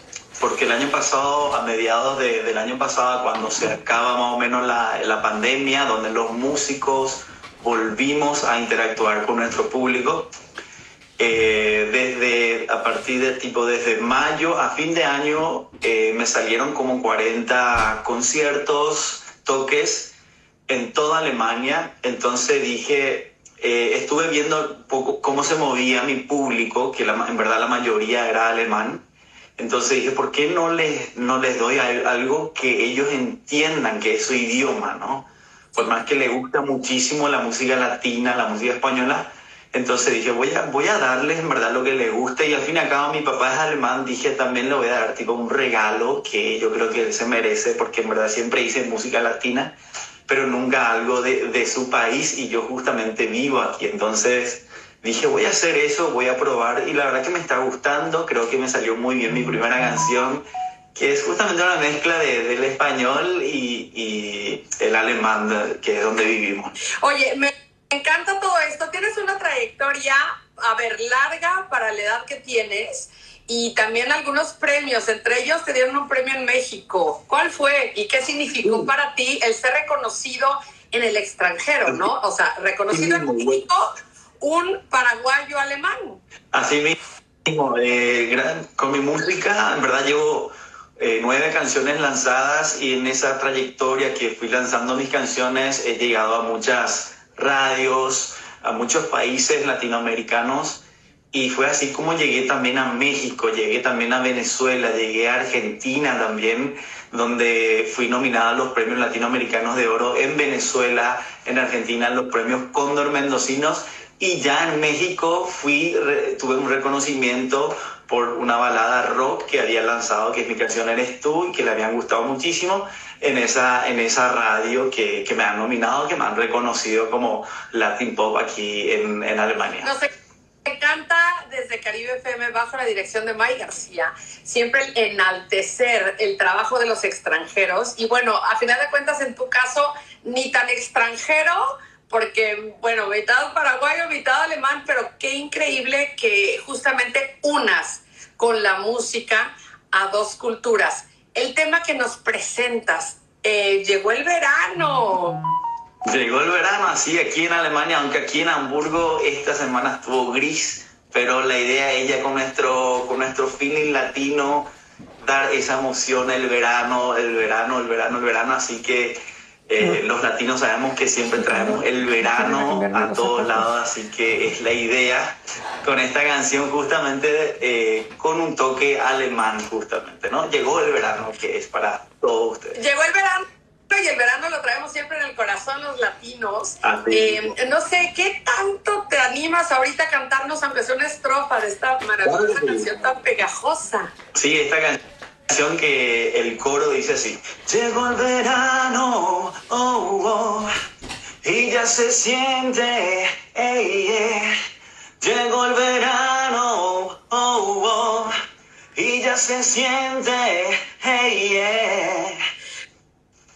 porque el año pasado, a mediados de- del año pasado, cuando se acaba más o menos la, la pandemia, donde los músicos volvimos a interactuar con nuestro público, eh, desde a partir de tipo desde mayo a fin de año eh, me salieron como 40 conciertos, toques en toda Alemania. Entonces dije, eh, estuve viendo poco cómo se movía mi público, que la- en verdad la mayoría era alemán. Entonces dije, ¿por qué no les, no les doy al- algo que ellos entiendan que es su idioma, ¿no? Por más que les gusta muchísimo la música latina, la música española, entonces dije, voy a, voy a darles en verdad lo que les guste y al fin y al cabo mi papá es alemán, dije, también le voy a dar tipo un regalo que yo creo que él se merece porque en verdad siempre hice música latina, pero nunca algo de, de su país y yo justamente vivo aquí, entonces dije, voy a hacer eso, voy a probar y la verdad que me está gustando, creo que me salió muy bien mi primera canción, que es justamente una mezcla de- del español y, y el alemán, que es donde vivimos. Oye, me encanta todo esto. Tienes una trayectoria, a ver, larga para la edad que tienes y también algunos premios. Entre ellos te dieron un premio en México. ¿Cuál fue y qué significó para ti el ser reconocido en el extranjero, no? O sea, reconocido en México, un paraguayo alemán. Así mismo, eh, con mi música, en verdad llevo eh, nueve canciones lanzadas y en esa trayectoria que fui lanzando mis canciones he llegado a muchas radios, a muchos países latinoamericanos y fue así como llegué también a México, llegué también a Venezuela, llegué a Argentina también, donde fui nominada a los premios latinoamericanos de oro en Venezuela, en Argentina, los premios Cóndor Mendocinos y ya en México fui, re- tuve un reconocimiento por una balada rock que había lanzado, que es mi canción Eres tú, y que le habían gustado muchísimo en esa, en esa radio que, que me han nominado, que me han reconocido como Latin Pop aquí en, en Alemania. Nos encanta desde Caribe FM bajo la dirección de May García, siempre enaltecer el trabajo de los extranjeros y bueno, a final de cuentas en tu caso ni tan extranjero porque bueno, mitad paraguayo, mitad alemán, pero qué increíble que justamente unas con la música a dos culturas. El tema que nos presentas, eh, llegó el verano. Llegó el verano, así aquí en Alemania, aunque aquí en Hamburgo esta semana estuvo gris, pero la idea es ya con nuestro, con nuestro feeling latino dar esa emoción el verano, el verano, el verano, el verano, así que eh, los latinos sabemos que siempre traemos el verano a todos lados, así que es la idea con esta canción justamente eh, con un toque alemán justamente, ¿no? Llegó el verano que es para todos ustedes. Llegó el verano y el verano lo traemos siempre en el corazón los latinos. Eh, no sé, ¿qué tanto te animas ahorita a cantarnos aunque sea una estrofa de esta maravillosa canción tan pegajosa? Sí, esta canción que el coro dice así. Llegó el verano, oh, oh, y ya se siente, ey, eh. Llegó el verano, oh, oh, y ya se siente, hey, eh.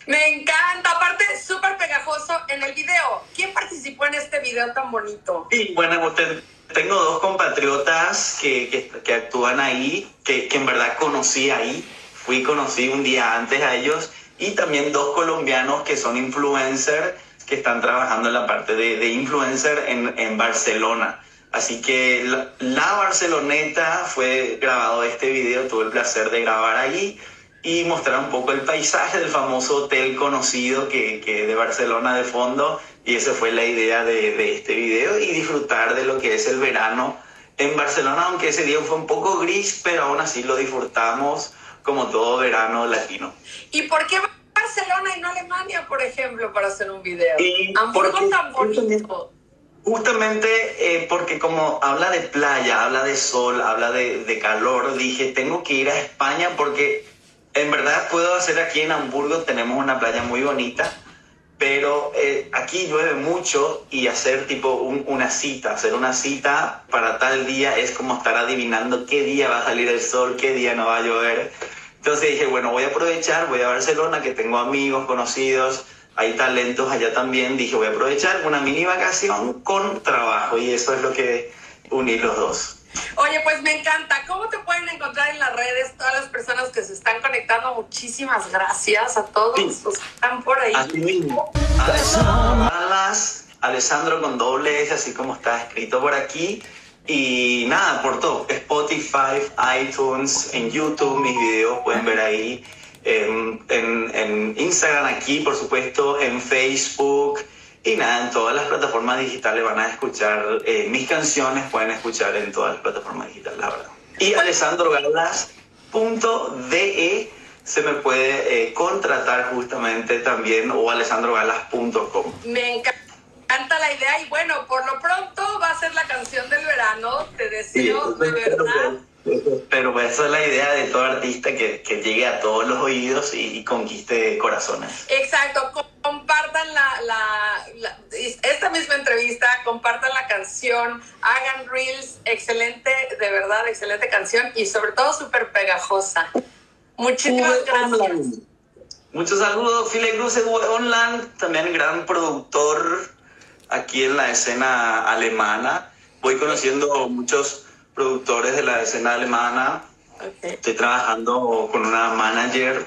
Me encanta, aparte súper pegajoso en el video. ¿Quién participó en este video tan bonito? Y bueno, usted, tengo dos compatriotas que, que, que actúan ahí, que, que en verdad conocí ahí. Fui conocí un día antes a ellos. Y también dos colombianos que son influencers, que están trabajando en la parte de, de influencer en, en Barcelona. Así que la, la Barceloneta fue grabado este video, tuve el placer de grabar ahí y mostrar un poco el paisaje del famoso hotel conocido que, que de Barcelona de fondo. Y esa fue la idea de, de este video y disfrutar de lo que es el verano en Barcelona, aunque ese día fue un poco gris, pero aún así lo disfrutamos como todo verano latino. ¿Y por qué Barcelona y no Alemania, por ejemplo, para hacer un video? Y Hamburgo porque- tan bonito. Justamente eh, porque como habla de playa, habla de sol, habla de, de calor, dije, tengo que ir a España porque en verdad puedo hacer aquí en Hamburgo, tenemos una playa muy bonita, pero eh, aquí llueve mucho y hacer tipo un- una cita, hacer una cita para tal día es como estar adivinando qué día va a salir el sol, qué día no va a llover. Entonces dije, bueno, voy a aprovechar, voy a Barcelona, que tengo amigos, conocidos, hay talentos allá también. Dije, voy a aprovechar una mini vacación con trabajo y eso es lo que uní los dos. Oye, pues me encanta. ¿Cómo te pueden encontrar en las redes todas las personas que se están conectando? Muchísimas gracias a todos los que están por ahí. Así mismo. Alessandro con doble S, así como está escrito por aquí. Y nada, por todo. Spotify, iTunes, en YouTube, mis videos pueden ver ahí. en, en- en Instagram aquí, por supuesto, en Facebook. Y nada, en todas las plataformas digitales van a escuchar eh, mis canciones, pueden escuchar en todas las plataformas digitales, la verdad. Y alessandrogalas.de se me puede eh, contratar justamente también o alessandrogalas.com. Me enca- encanta la idea y bueno, por lo pronto va a ser la canción del verano. Te deseo de verdad. Pero esa es la idea de todo artista que, que llegue a todos los oídos y, y conquiste corazones. Exacto, compartan la, la- la- esta misma entrevista, compartan la canción, hagan reels, excelente, de verdad, excelente canción y sobre todo súper pegajosa. Muchísimas gracias. Muchos saludos, File Cruz Online, también gran productor aquí en la escena alemana. Voy conociendo muchos productores de la escena alemana. Estoy trabajando con una manager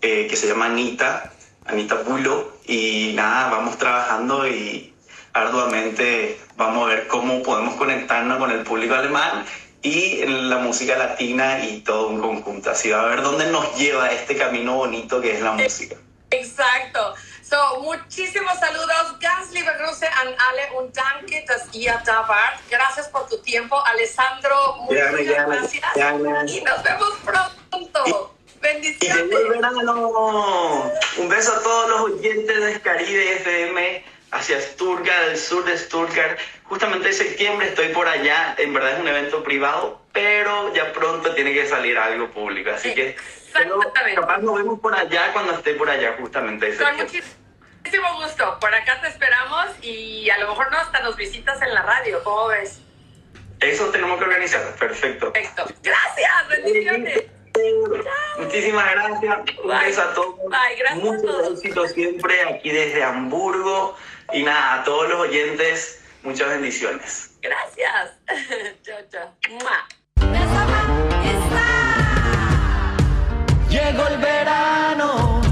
eh, que se llama Anita, Anita Bulo, y nada, vamos trabajando y arduamente vamos a ver cómo podemos conectarnos con el público alemán y en la música latina y todo un conjunto. Así va a ver dónde nos lleva este camino bonito que es la música. Exacto. So, muchísimos saludos. Ganz liebe Grüße an alle und danke, dass ihr da wart. Gracias por tu tiempo, Alessandro. Muchas gracias. gerne. Y nos vemos pronto. Bendiciones. Verano. Un beso a todos los oyentes de Caribe FM hacia Stuttgart, el sur de Stuttgart. Justamente en septiembre estoy por allá. En verdad es un evento privado, pero ya pronto tiene que salir algo público. Así que pero capaz nos vemos por allá cuando esté por allá justamente. en Con muchísimo gusto. Por acá te esperamos y a lo mejor no hasta nos visitas en la radio. ¿Cómo ves? Eso tenemos que organizar. Perfecto. Perfecto. Gracias. Bendiciones. Muchísimas gracias. Un beso a todos. Bye, gracias a Mucho todos. éxito siempre aquí desde Hamburgo. Y nada, a todos los oyentes, muchas bendiciones. Gracias. chao, chao. Llegó el verano,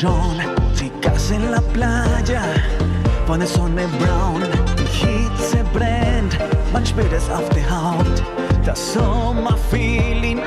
schon, chicas en la playa, von der Sonne braun, die Hitze brennt, man spürt es auf der Haut, das Sommerfeeling,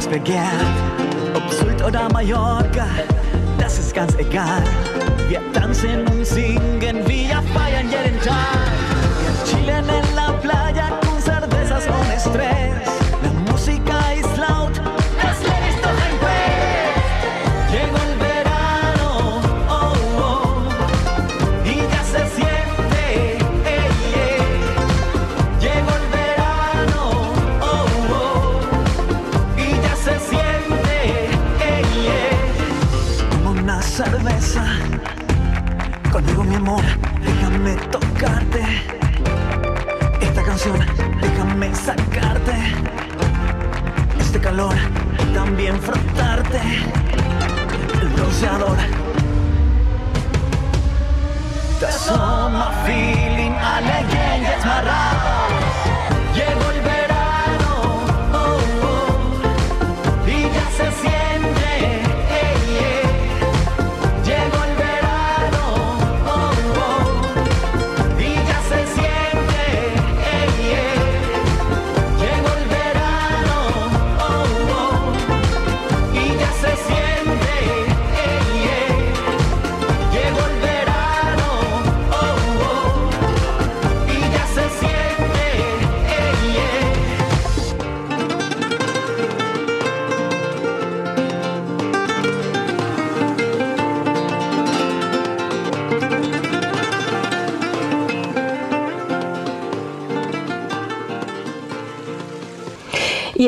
das begehrt. Ob Sylt oder Mallorca, das ist ganz egal. Wir tanzen und singen, wir feiern jeden Tag. Wir chillen en la playa con cervezas ohne Stress. Mi amor, déjame tocarte. Esta canción, déjame sacarte. Este calor, también frotarte. El bronceador. Sommerfeeling, alle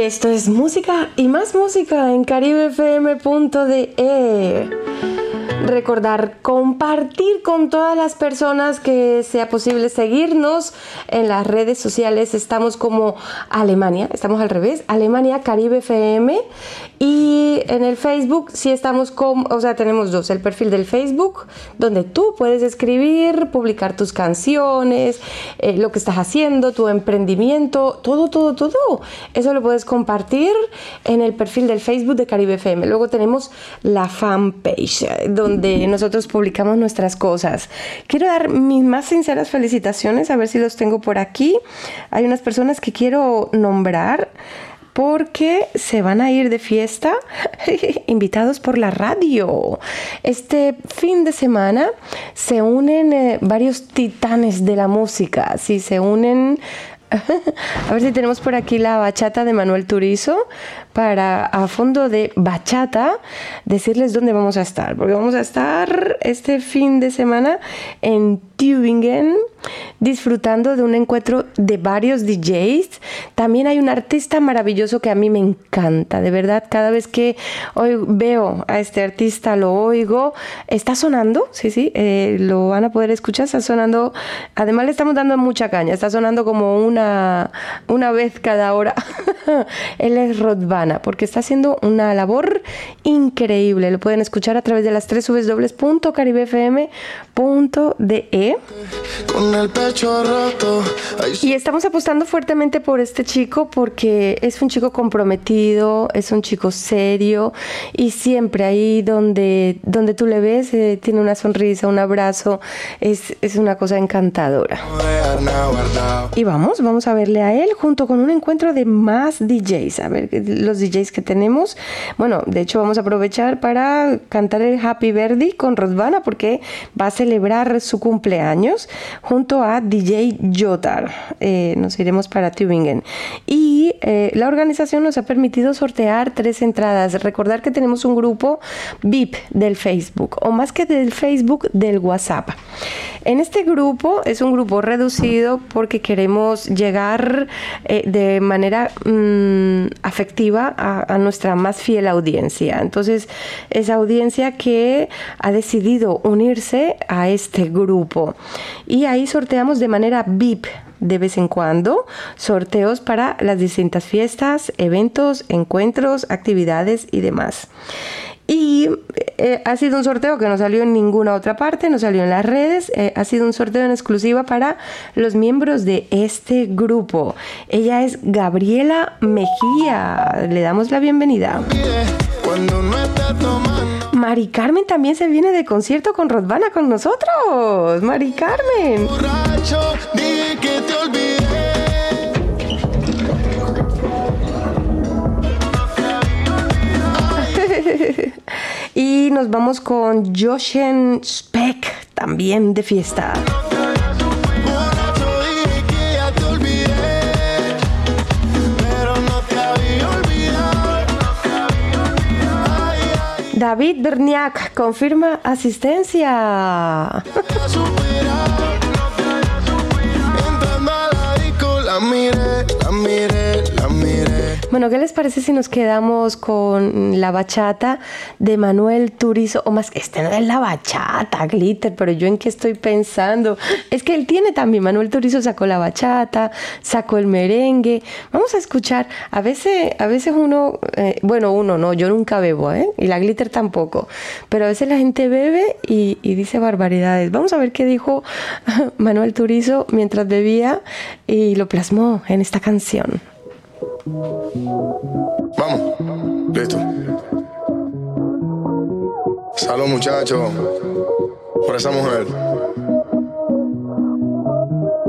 esto es música y más música en caribefm.de. Recordar compartir con todas las personas que sea posible seguirnos en las redes sociales. Estamos como Alemania, estamos al revés, Alemania Caribe FM. Y en el Facebook sí estamos como, o sea, tenemos dos, el perfil del Facebook, donde tú puedes escribir, publicar tus canciones, eh, lo que estás haciendo, tu emprendimiento, todo, todo, todo. Eso lo puedes compartir en el perfil del Facebook de Caribe FM. Luego tenemos la fanpage, eh, donde nosotros publicamos nuestras cosas. Quiero dar mis más sinceras felicitaciones, a ver si los tengo por aquí. Hay unas personas que quiero nombrar porque se van a ir de fiesta invitados por la radio. Este fin de semana se unen eh, varios titanes de la música, sí, se unen a ver si tenemos por aquí la bachata de Manuel Turizo para a fondo de bachata decirles dónde vamos a estar, porque vamos a estar este fin de semana en Tübingen disfrutando de un encuentro de varios DJs. También hay un artista maravilloso que a mí me encanta, de verdad, cada vez que hoy veo a este artista, lo oigo, está sonando, sí, sí, eh, lo van a poder escuchar, está sonando, además le estamos dando mucha caña, está sonando como una, una vez cada hora. Él es Porque está haciendo una labor increíble, lo pueden escuchar a través de las tres www.caribefm.de Con el pecho roto. Ay, y estamos apostando fuertemente por este chico porque es un chico comprometido, es un chico serio y siempre ahí donde, donde tú le ves eh, tiene una sonrisa, un abrazo, es, es una cosa encantadora. Y vamos, vamos a verle a él junto con un encuentro de más DJs, a ver los DJs que tenemos. Bueno, de hecho vamos a aprovechar para cantar el Happy Birthday con Rosvana porque va a celebrar su cumpleaños junto a DJ Jotar. Eh, nos iremos para Tübingen. Y eh, la organización nos ha permitido sortear tres entradas. Recordar que tenemos un grupo VIP del Facebook, o más que del Facebook, del WhatsApp. En este grupo es un grupo reducido porque queremos llegar eh, de manera mm, afectiva a, a nuestra más fiel audiencia. Entonces, esa audiencia que ha decidido unirse a este grupo. Y ahí sorteamos de manera VIP de vez en cuando sorteos para las distintas fiestas, eventos, encuentros, actividades y demás. Y eh, ha sido un sorteo que no salió en ninguna otra parte, no salió en las redes, eh, ha sido un sorteo en exclusiva para los miembros de este grupo. Ella es Gabriela Mejía, le damos la bienvenida. Mari Carmen también se viene de concierto con Rodvana con nosotros. Mari Carmen. Borracho, dije que te y nos vamos con Joshen Speck, también de fiesta. David Berniak confirma asistencia. Bueno, ¿qué les parece si nos quedamos con la bachata de Manuel Turizo? O más, este no es la bachata, Glitter, pero yo en qué estoy pensando. Es que él tiene también, Manuel Turizo sacó la bachata, sacó el merengue. Vamos a escuchar, a veces, a veces uno, eh, bueno, uno no, yo nunca bebo, ¿eh? Y la Glitter tampoco. Pero a veces la gente bebe y, y dice barbaridades. Vamos a ver qué dijo Manuel Turizo mientras bebía y lo plasmó en esta canción. Vamos, listo. Salud, muchachos, por esa mujer.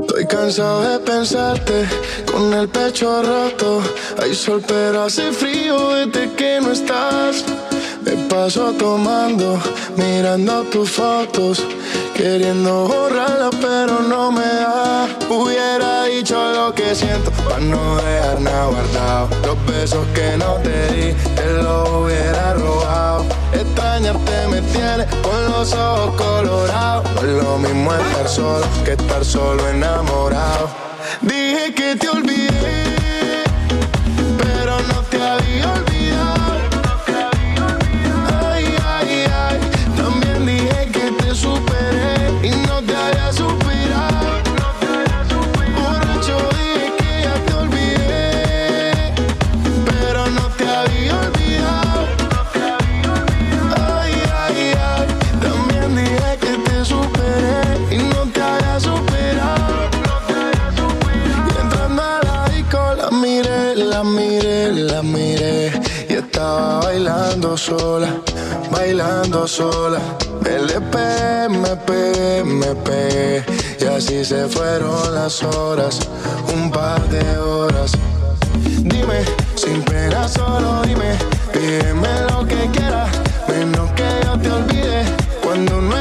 Estoy cansado de pensarte con el pecho roto. Hay sol, pero hace frío desde que no estás. Me paso tomando, mirando tus fotos, queriendo borrarlas, pero no me da. Hubiera dicho lo que siento, para no dejar nada guardado. Los besos que no te di, te los hubiera robado. Extrañarte me tiene con los ojos colorados. No lo mismo estar solo que estar solo enamorado. Dije que te olvidé, sola, bailando sola. LP, MP, MP. Y así se fueron las horas, un par de horas. Dime, sin pena, solo dime. Pídeme lo que quieras, menos que yo te olvide. Cuando no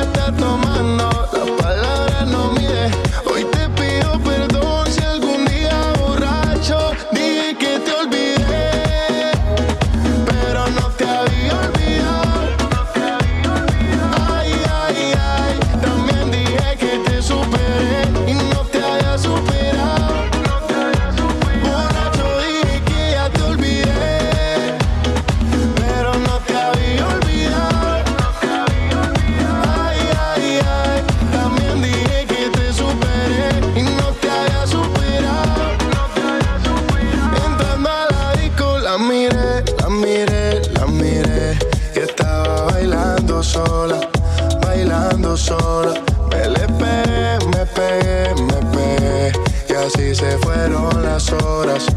Se fueron las horas,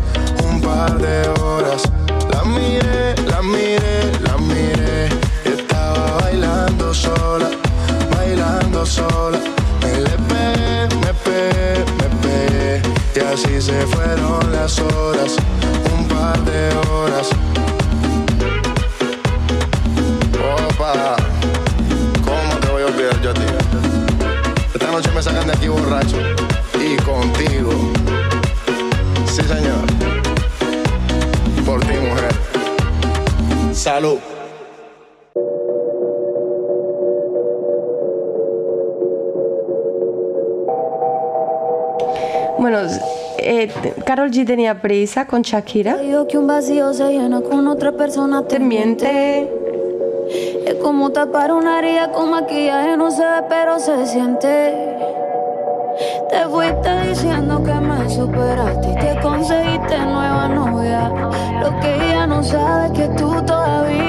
un par de horas. La miré, la miré, la miré. Y estaba bailando sola, bailando sola. Me le pegué, me pegué, me pegué. Y así se fueron las horas, un par de horas. Opa, ¿cómo te voy a olvidar yo a ti? Esta noche me sacan de aquí borracho y contigo. Salud. Bueno, eh, Carol G tenía prisa con Shakira. Digo que un vacío se llena con otra persona te miente. Es como tapar una herida con maquillaje, no se ve, pero se siente. Te fuiste diciendo que me superaste y te conseguiste nueva novia. Lo que ella no sabe es que tú todavía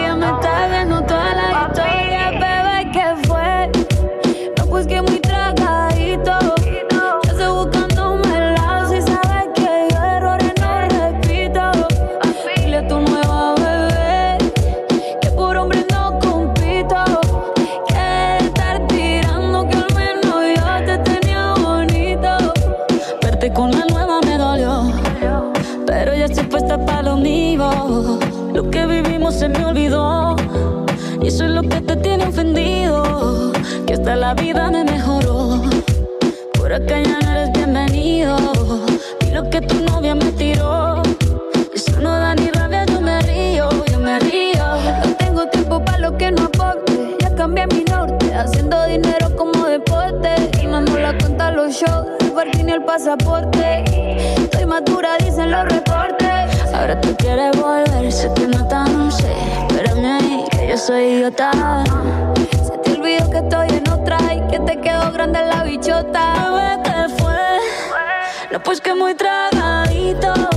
pasaporte. Estoy madura, dicen los reportes. Ahora tú quieres volver, sé que no tan sé. Espérame que yo soy idiota. Se te olvidó que estoy en otra y que te quedó grande la bichota. Bebé, ¿qué fue? No, pues que muy tragadito.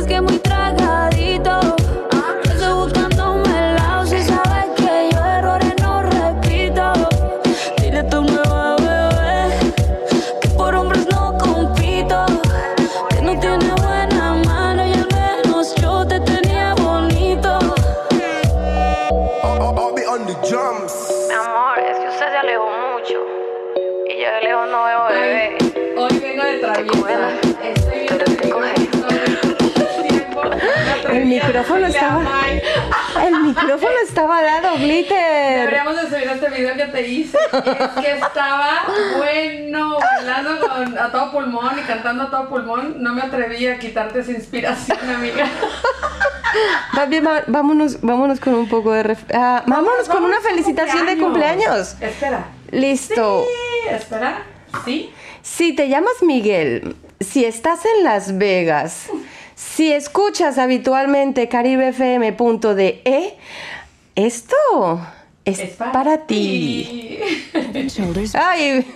No, que muy tragadito. Yo Estoy buscándome el lado si sabes que yo errores no repito. Dile a tu nueva bebé que por hombres no compito. Que no tiene buena mano y al menos yo te tenía bonito. Mi amor, es que usted se alejó mucho. Y yo de lejos no veo bebé. Hoy vengo de traviesa. Mi micrófono estaba. El micrófono estaba dado, glitter. Deberíamos de subir este video que te hice. Es que estaba bueno, bailando con, a todo pulmón y cantando a todo pulmón. No me atreví a quitarte esa inspiración, amiga. Va bien, va- vámonos, vámonos con un poco de. ref- ah, vámonos, con una felicitación de cumpleaños. Espera. Listo. Sí, espera. Sí. Si te llamas Miguel, si estás en Las Vegas, si escuchas habitualmente caribefm.de, E, esto es, para, ti. Ay,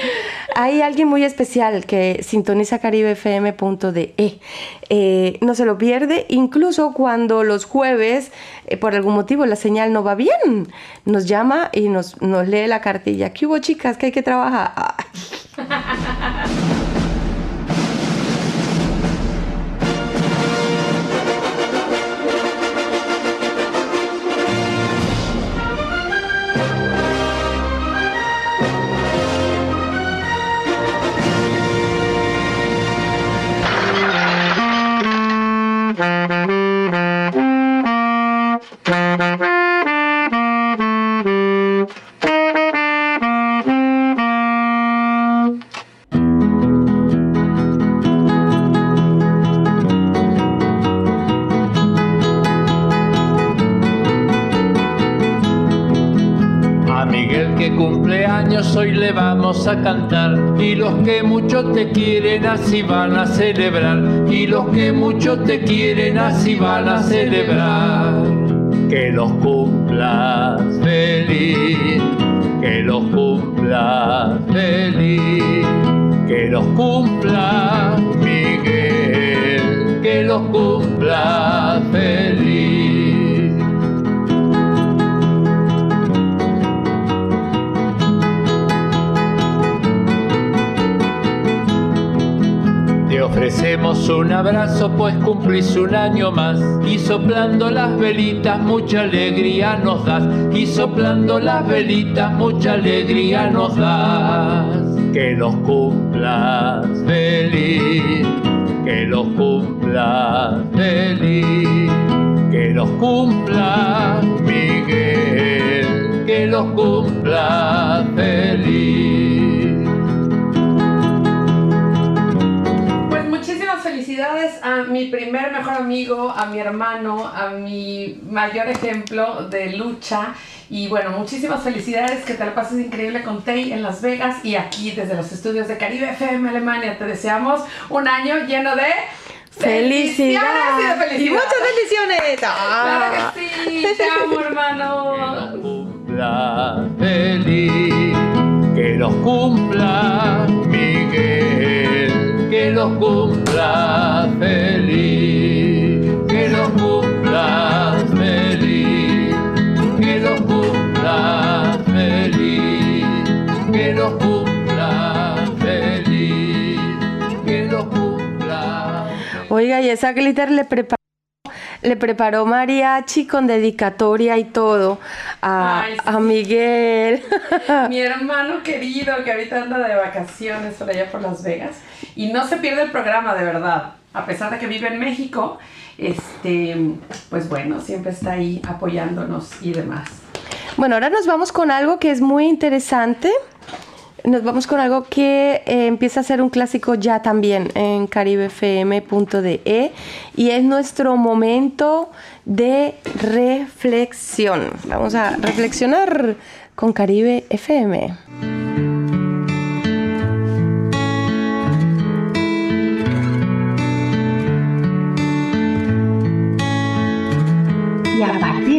hay alguien muy especial que sintoniza caribefm.de. Eh, no se lo pierde, incluso cuando los jueves, eh, por algún motivo, la señal no va bien. Nos llama y nos, nos lee la cartilla. ¿Qué hubo, chicas? Que hay que trabajar. a cantar. Y los que mucho te quieren así van a celebrar. Y los que mucho te quieren así van a celebrar. Que los cumplas feliz. Que los cumplas feliz. Que los cumplas Miguel. Que los cumplas feliz ofrecemos un abrazo pues cumplís un año más. Y soplando las velitas mucha alegría nos das. Y soplando las velitas mucha alegría nos das. Que los cumplas feliz, que los cumplas feliz, que los cumplas Miguel, que los cumplas feliz. Mi primer mejor amigo, a mi hermano, a mi mayor ejemplo de lucha. Y bueno, muchísimas felicidades, que te la pases increíble con Tay en Las Vegas y aquí desde los estudios de Caribe FM Alemania. Te deseamos un año lleno de ¡Felicidad! bendiciones y de felicidad. ¡Y muchas bendiciones! Claro Ah. que sí, te amo hermano. feliz, que los cumpla Miguel, que los cumpla feliz, que los cumpla feliz, que los cumpla feliz, que los cumpla feliz, que los cumpla Oiga, y esa glitter le preparó, le preparó mariachi con dedicatoria y todo a, Ay, sí. a Miguel. Mi hermano querido que ahorita anda de vacaciones por allá por Las Vegas y no se pierde el programa de verdad, a pesar de que vive en México, este, pues bueno, siempre está ahí apoyándonos y demás. Bueno, ahora nos vamos con algo que es muy interesante. Nos vamos con algo que eh, empieza a ser un clásico ya también en caribefm.de y es nuestro momento de reflexión. Vamos a reflexionar con Caribe FM.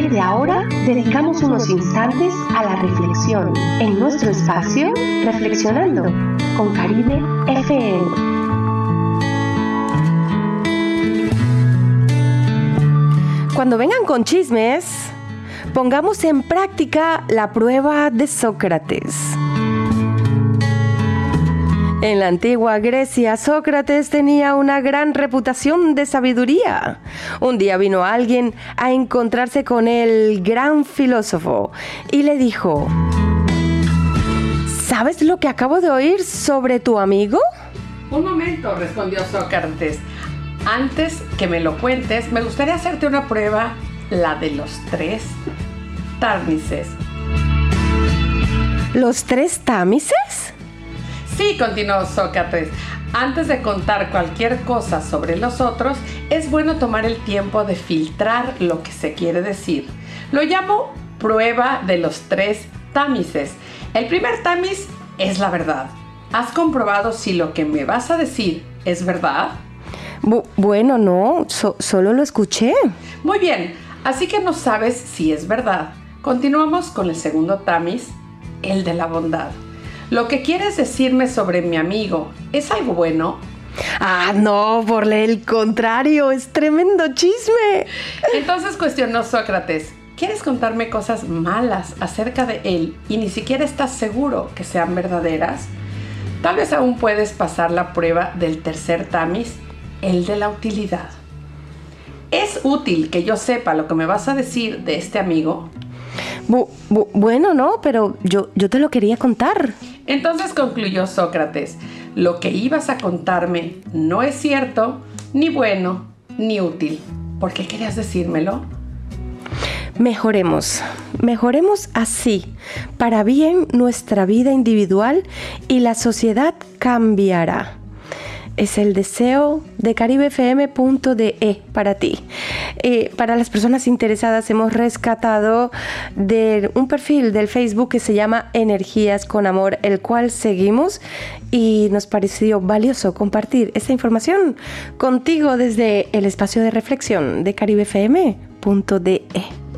De ahora, dedicamos unos instantes a la reflexión en nuestro espacio Reflexionando con Caribe FM. Cuando vengan con chismes, pongamos en práctica la prueba de Sócrates. En la antigua Grecia, Sócrates tenía una gran reputación de sabiduría. Un día vino alguien a encontrarse con el gran filósofo y le dijo, ¿sabes lo que acabo de oír sobre tu amigo? Un momento, respondió Sócrates. antes que me lo cuentes, me gustaría hacerte una prueba, la de los tres tamices. ¿Los tres tamices? Sí, continuó Sócrates. Antes de contar cualquier cosa sobre los otros, es bueno tomar el tiempo de filtrar lo que se quiere decir. Lo llamo prueba de los tres tamices. El primer tamiz es la verdad. ¿Has comprobado si lo que me vas a decir es verdad? bueno, no, solo lo escuché. Muy bien, así que no sabes si es verdad. Continuamos con el segundo tamiz, el de la bondad. Lo que quieres decirme sobre mi amigo, ¿es algo bueno? Ah, no, por el contrario, es tremendo chisme. Entonces cuestionó Sócrates, ¿quieres contarme cosas malas acerca de él y ni siquiera estás seguro que sean verdaderas? Tal vez aún puedes pasar la prueba del tercer tamiz, el de la utilidad. ¿Es útil que yo sepa lo que me vas a decir de este amigo? bueno, no, pero yo, yo te lo quería contar. Entonces concluyó Sócrates, lo que ibas a contarme no es cierto, ni bueno, ni útil. ¿Por qué querías decírmelo? Mejoremos, mejoremos así. Para bien nuestra vida individual y la sociedad cambiará es el deseo de caribefm.de para ti. Eh, para las personas interesadas hemos rescatado un perfil del Facebook que se llama Energías con Amor, el cual seguimos y nos pareció valioso compartir esta información contigo desde el espacio de reflexión de caribefm.de.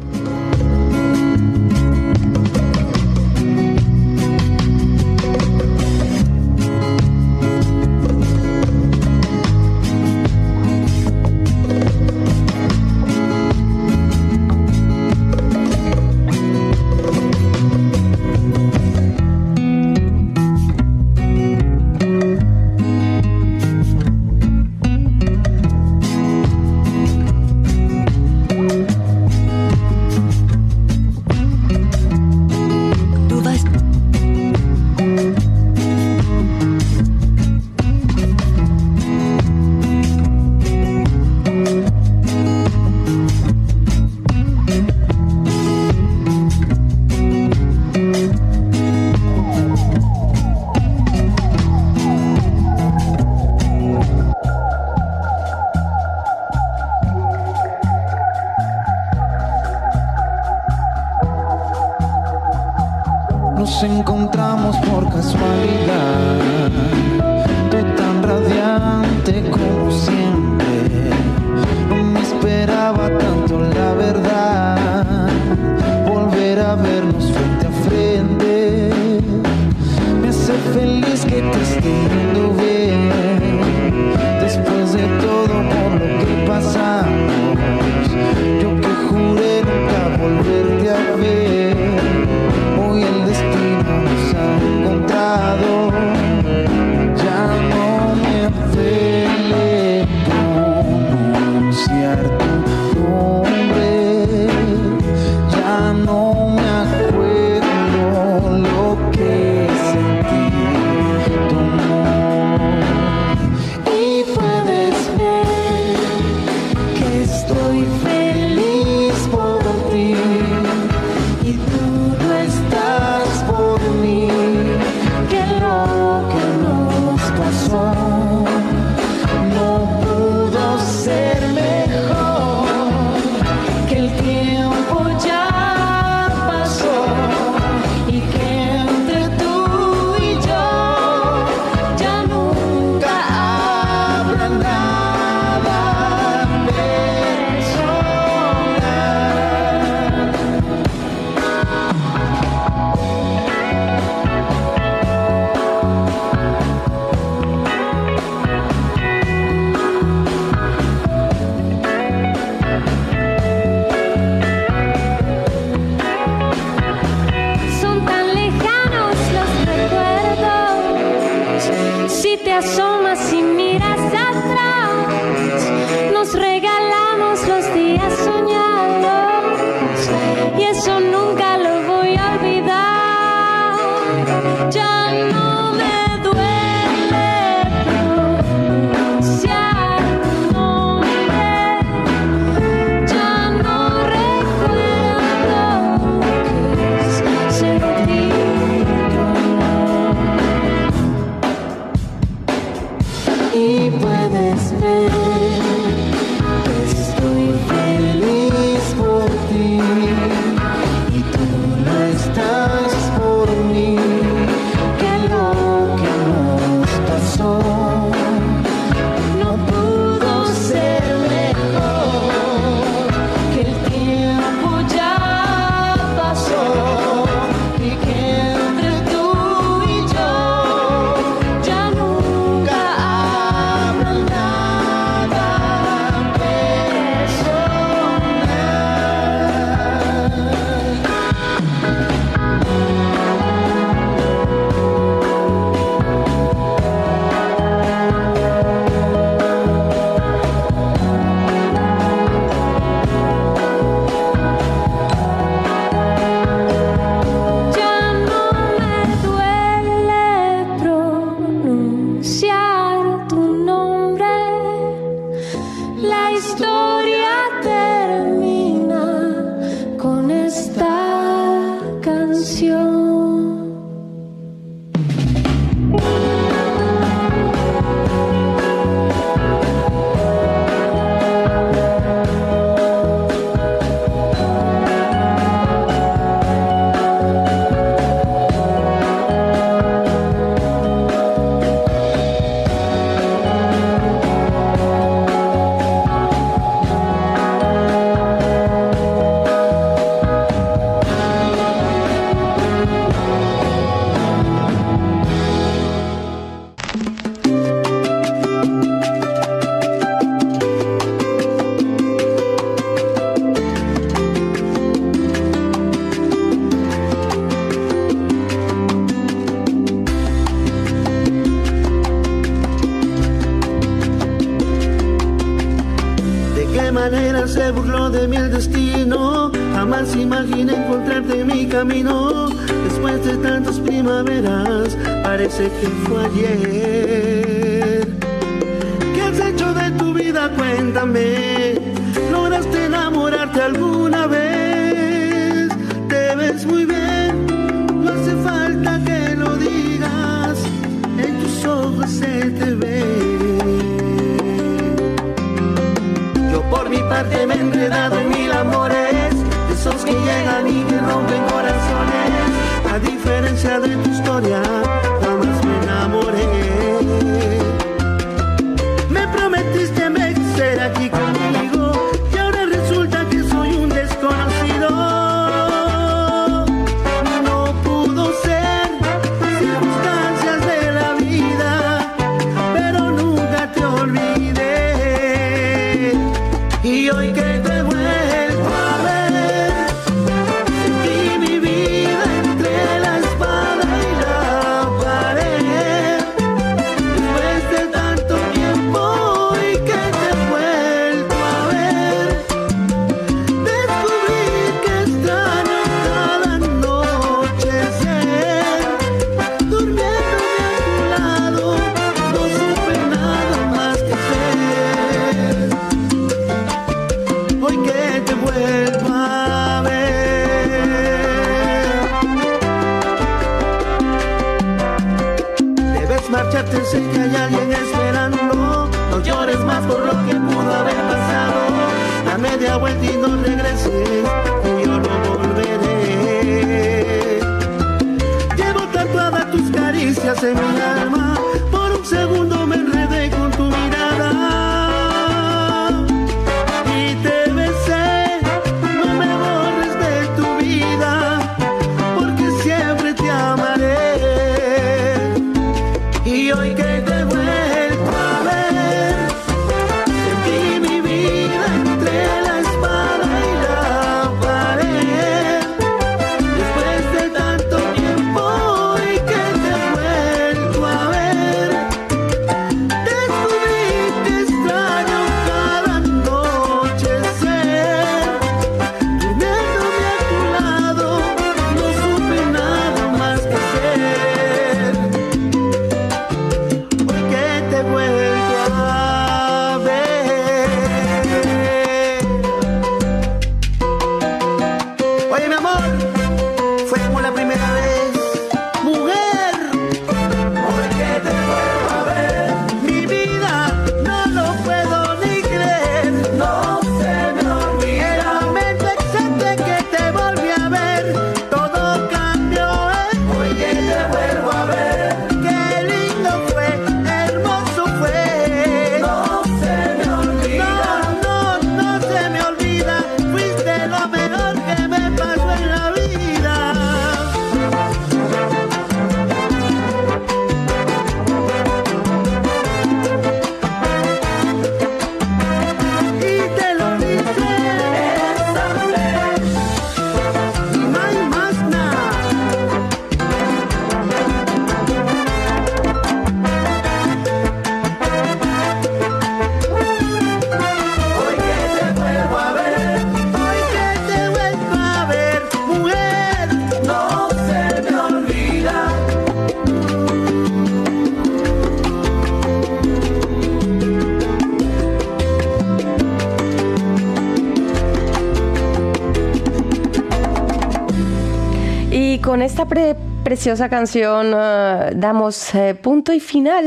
preciosa canción eh, damos eh, punto y final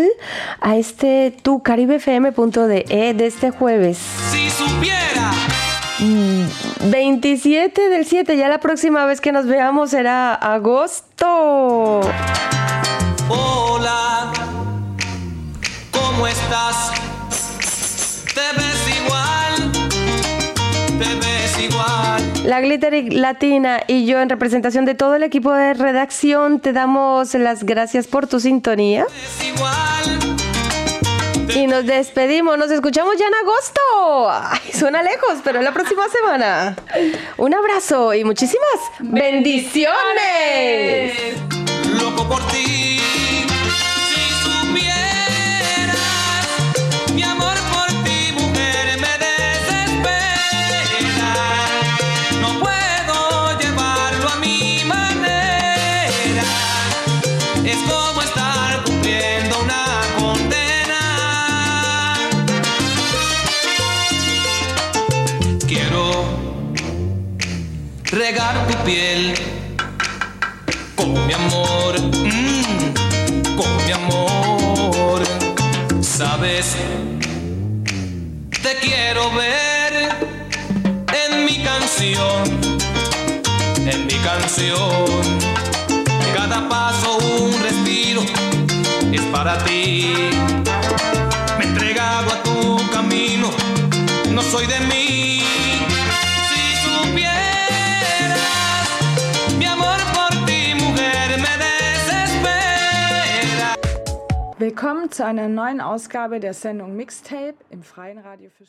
a este tu caribefm.de E de este jueves. Si supiera. Mm, 27 del 7, ya la próxima vez que nos veamos será agosto. Latina y yo en representación de todo el equipo de redacción te damos las gracias por tu sintonía. Y nos despedimos, nos escuchamos ya en agosto. Suena lejos, pero es la próxima semana. Un abrazo y muchísimas bendiciones. Soy de mí. Si supieras mi amor por ti, mujer, me desespera. Willkommen zu einer neuen Ausgabe der Sendung Mixtape im Freien Radio für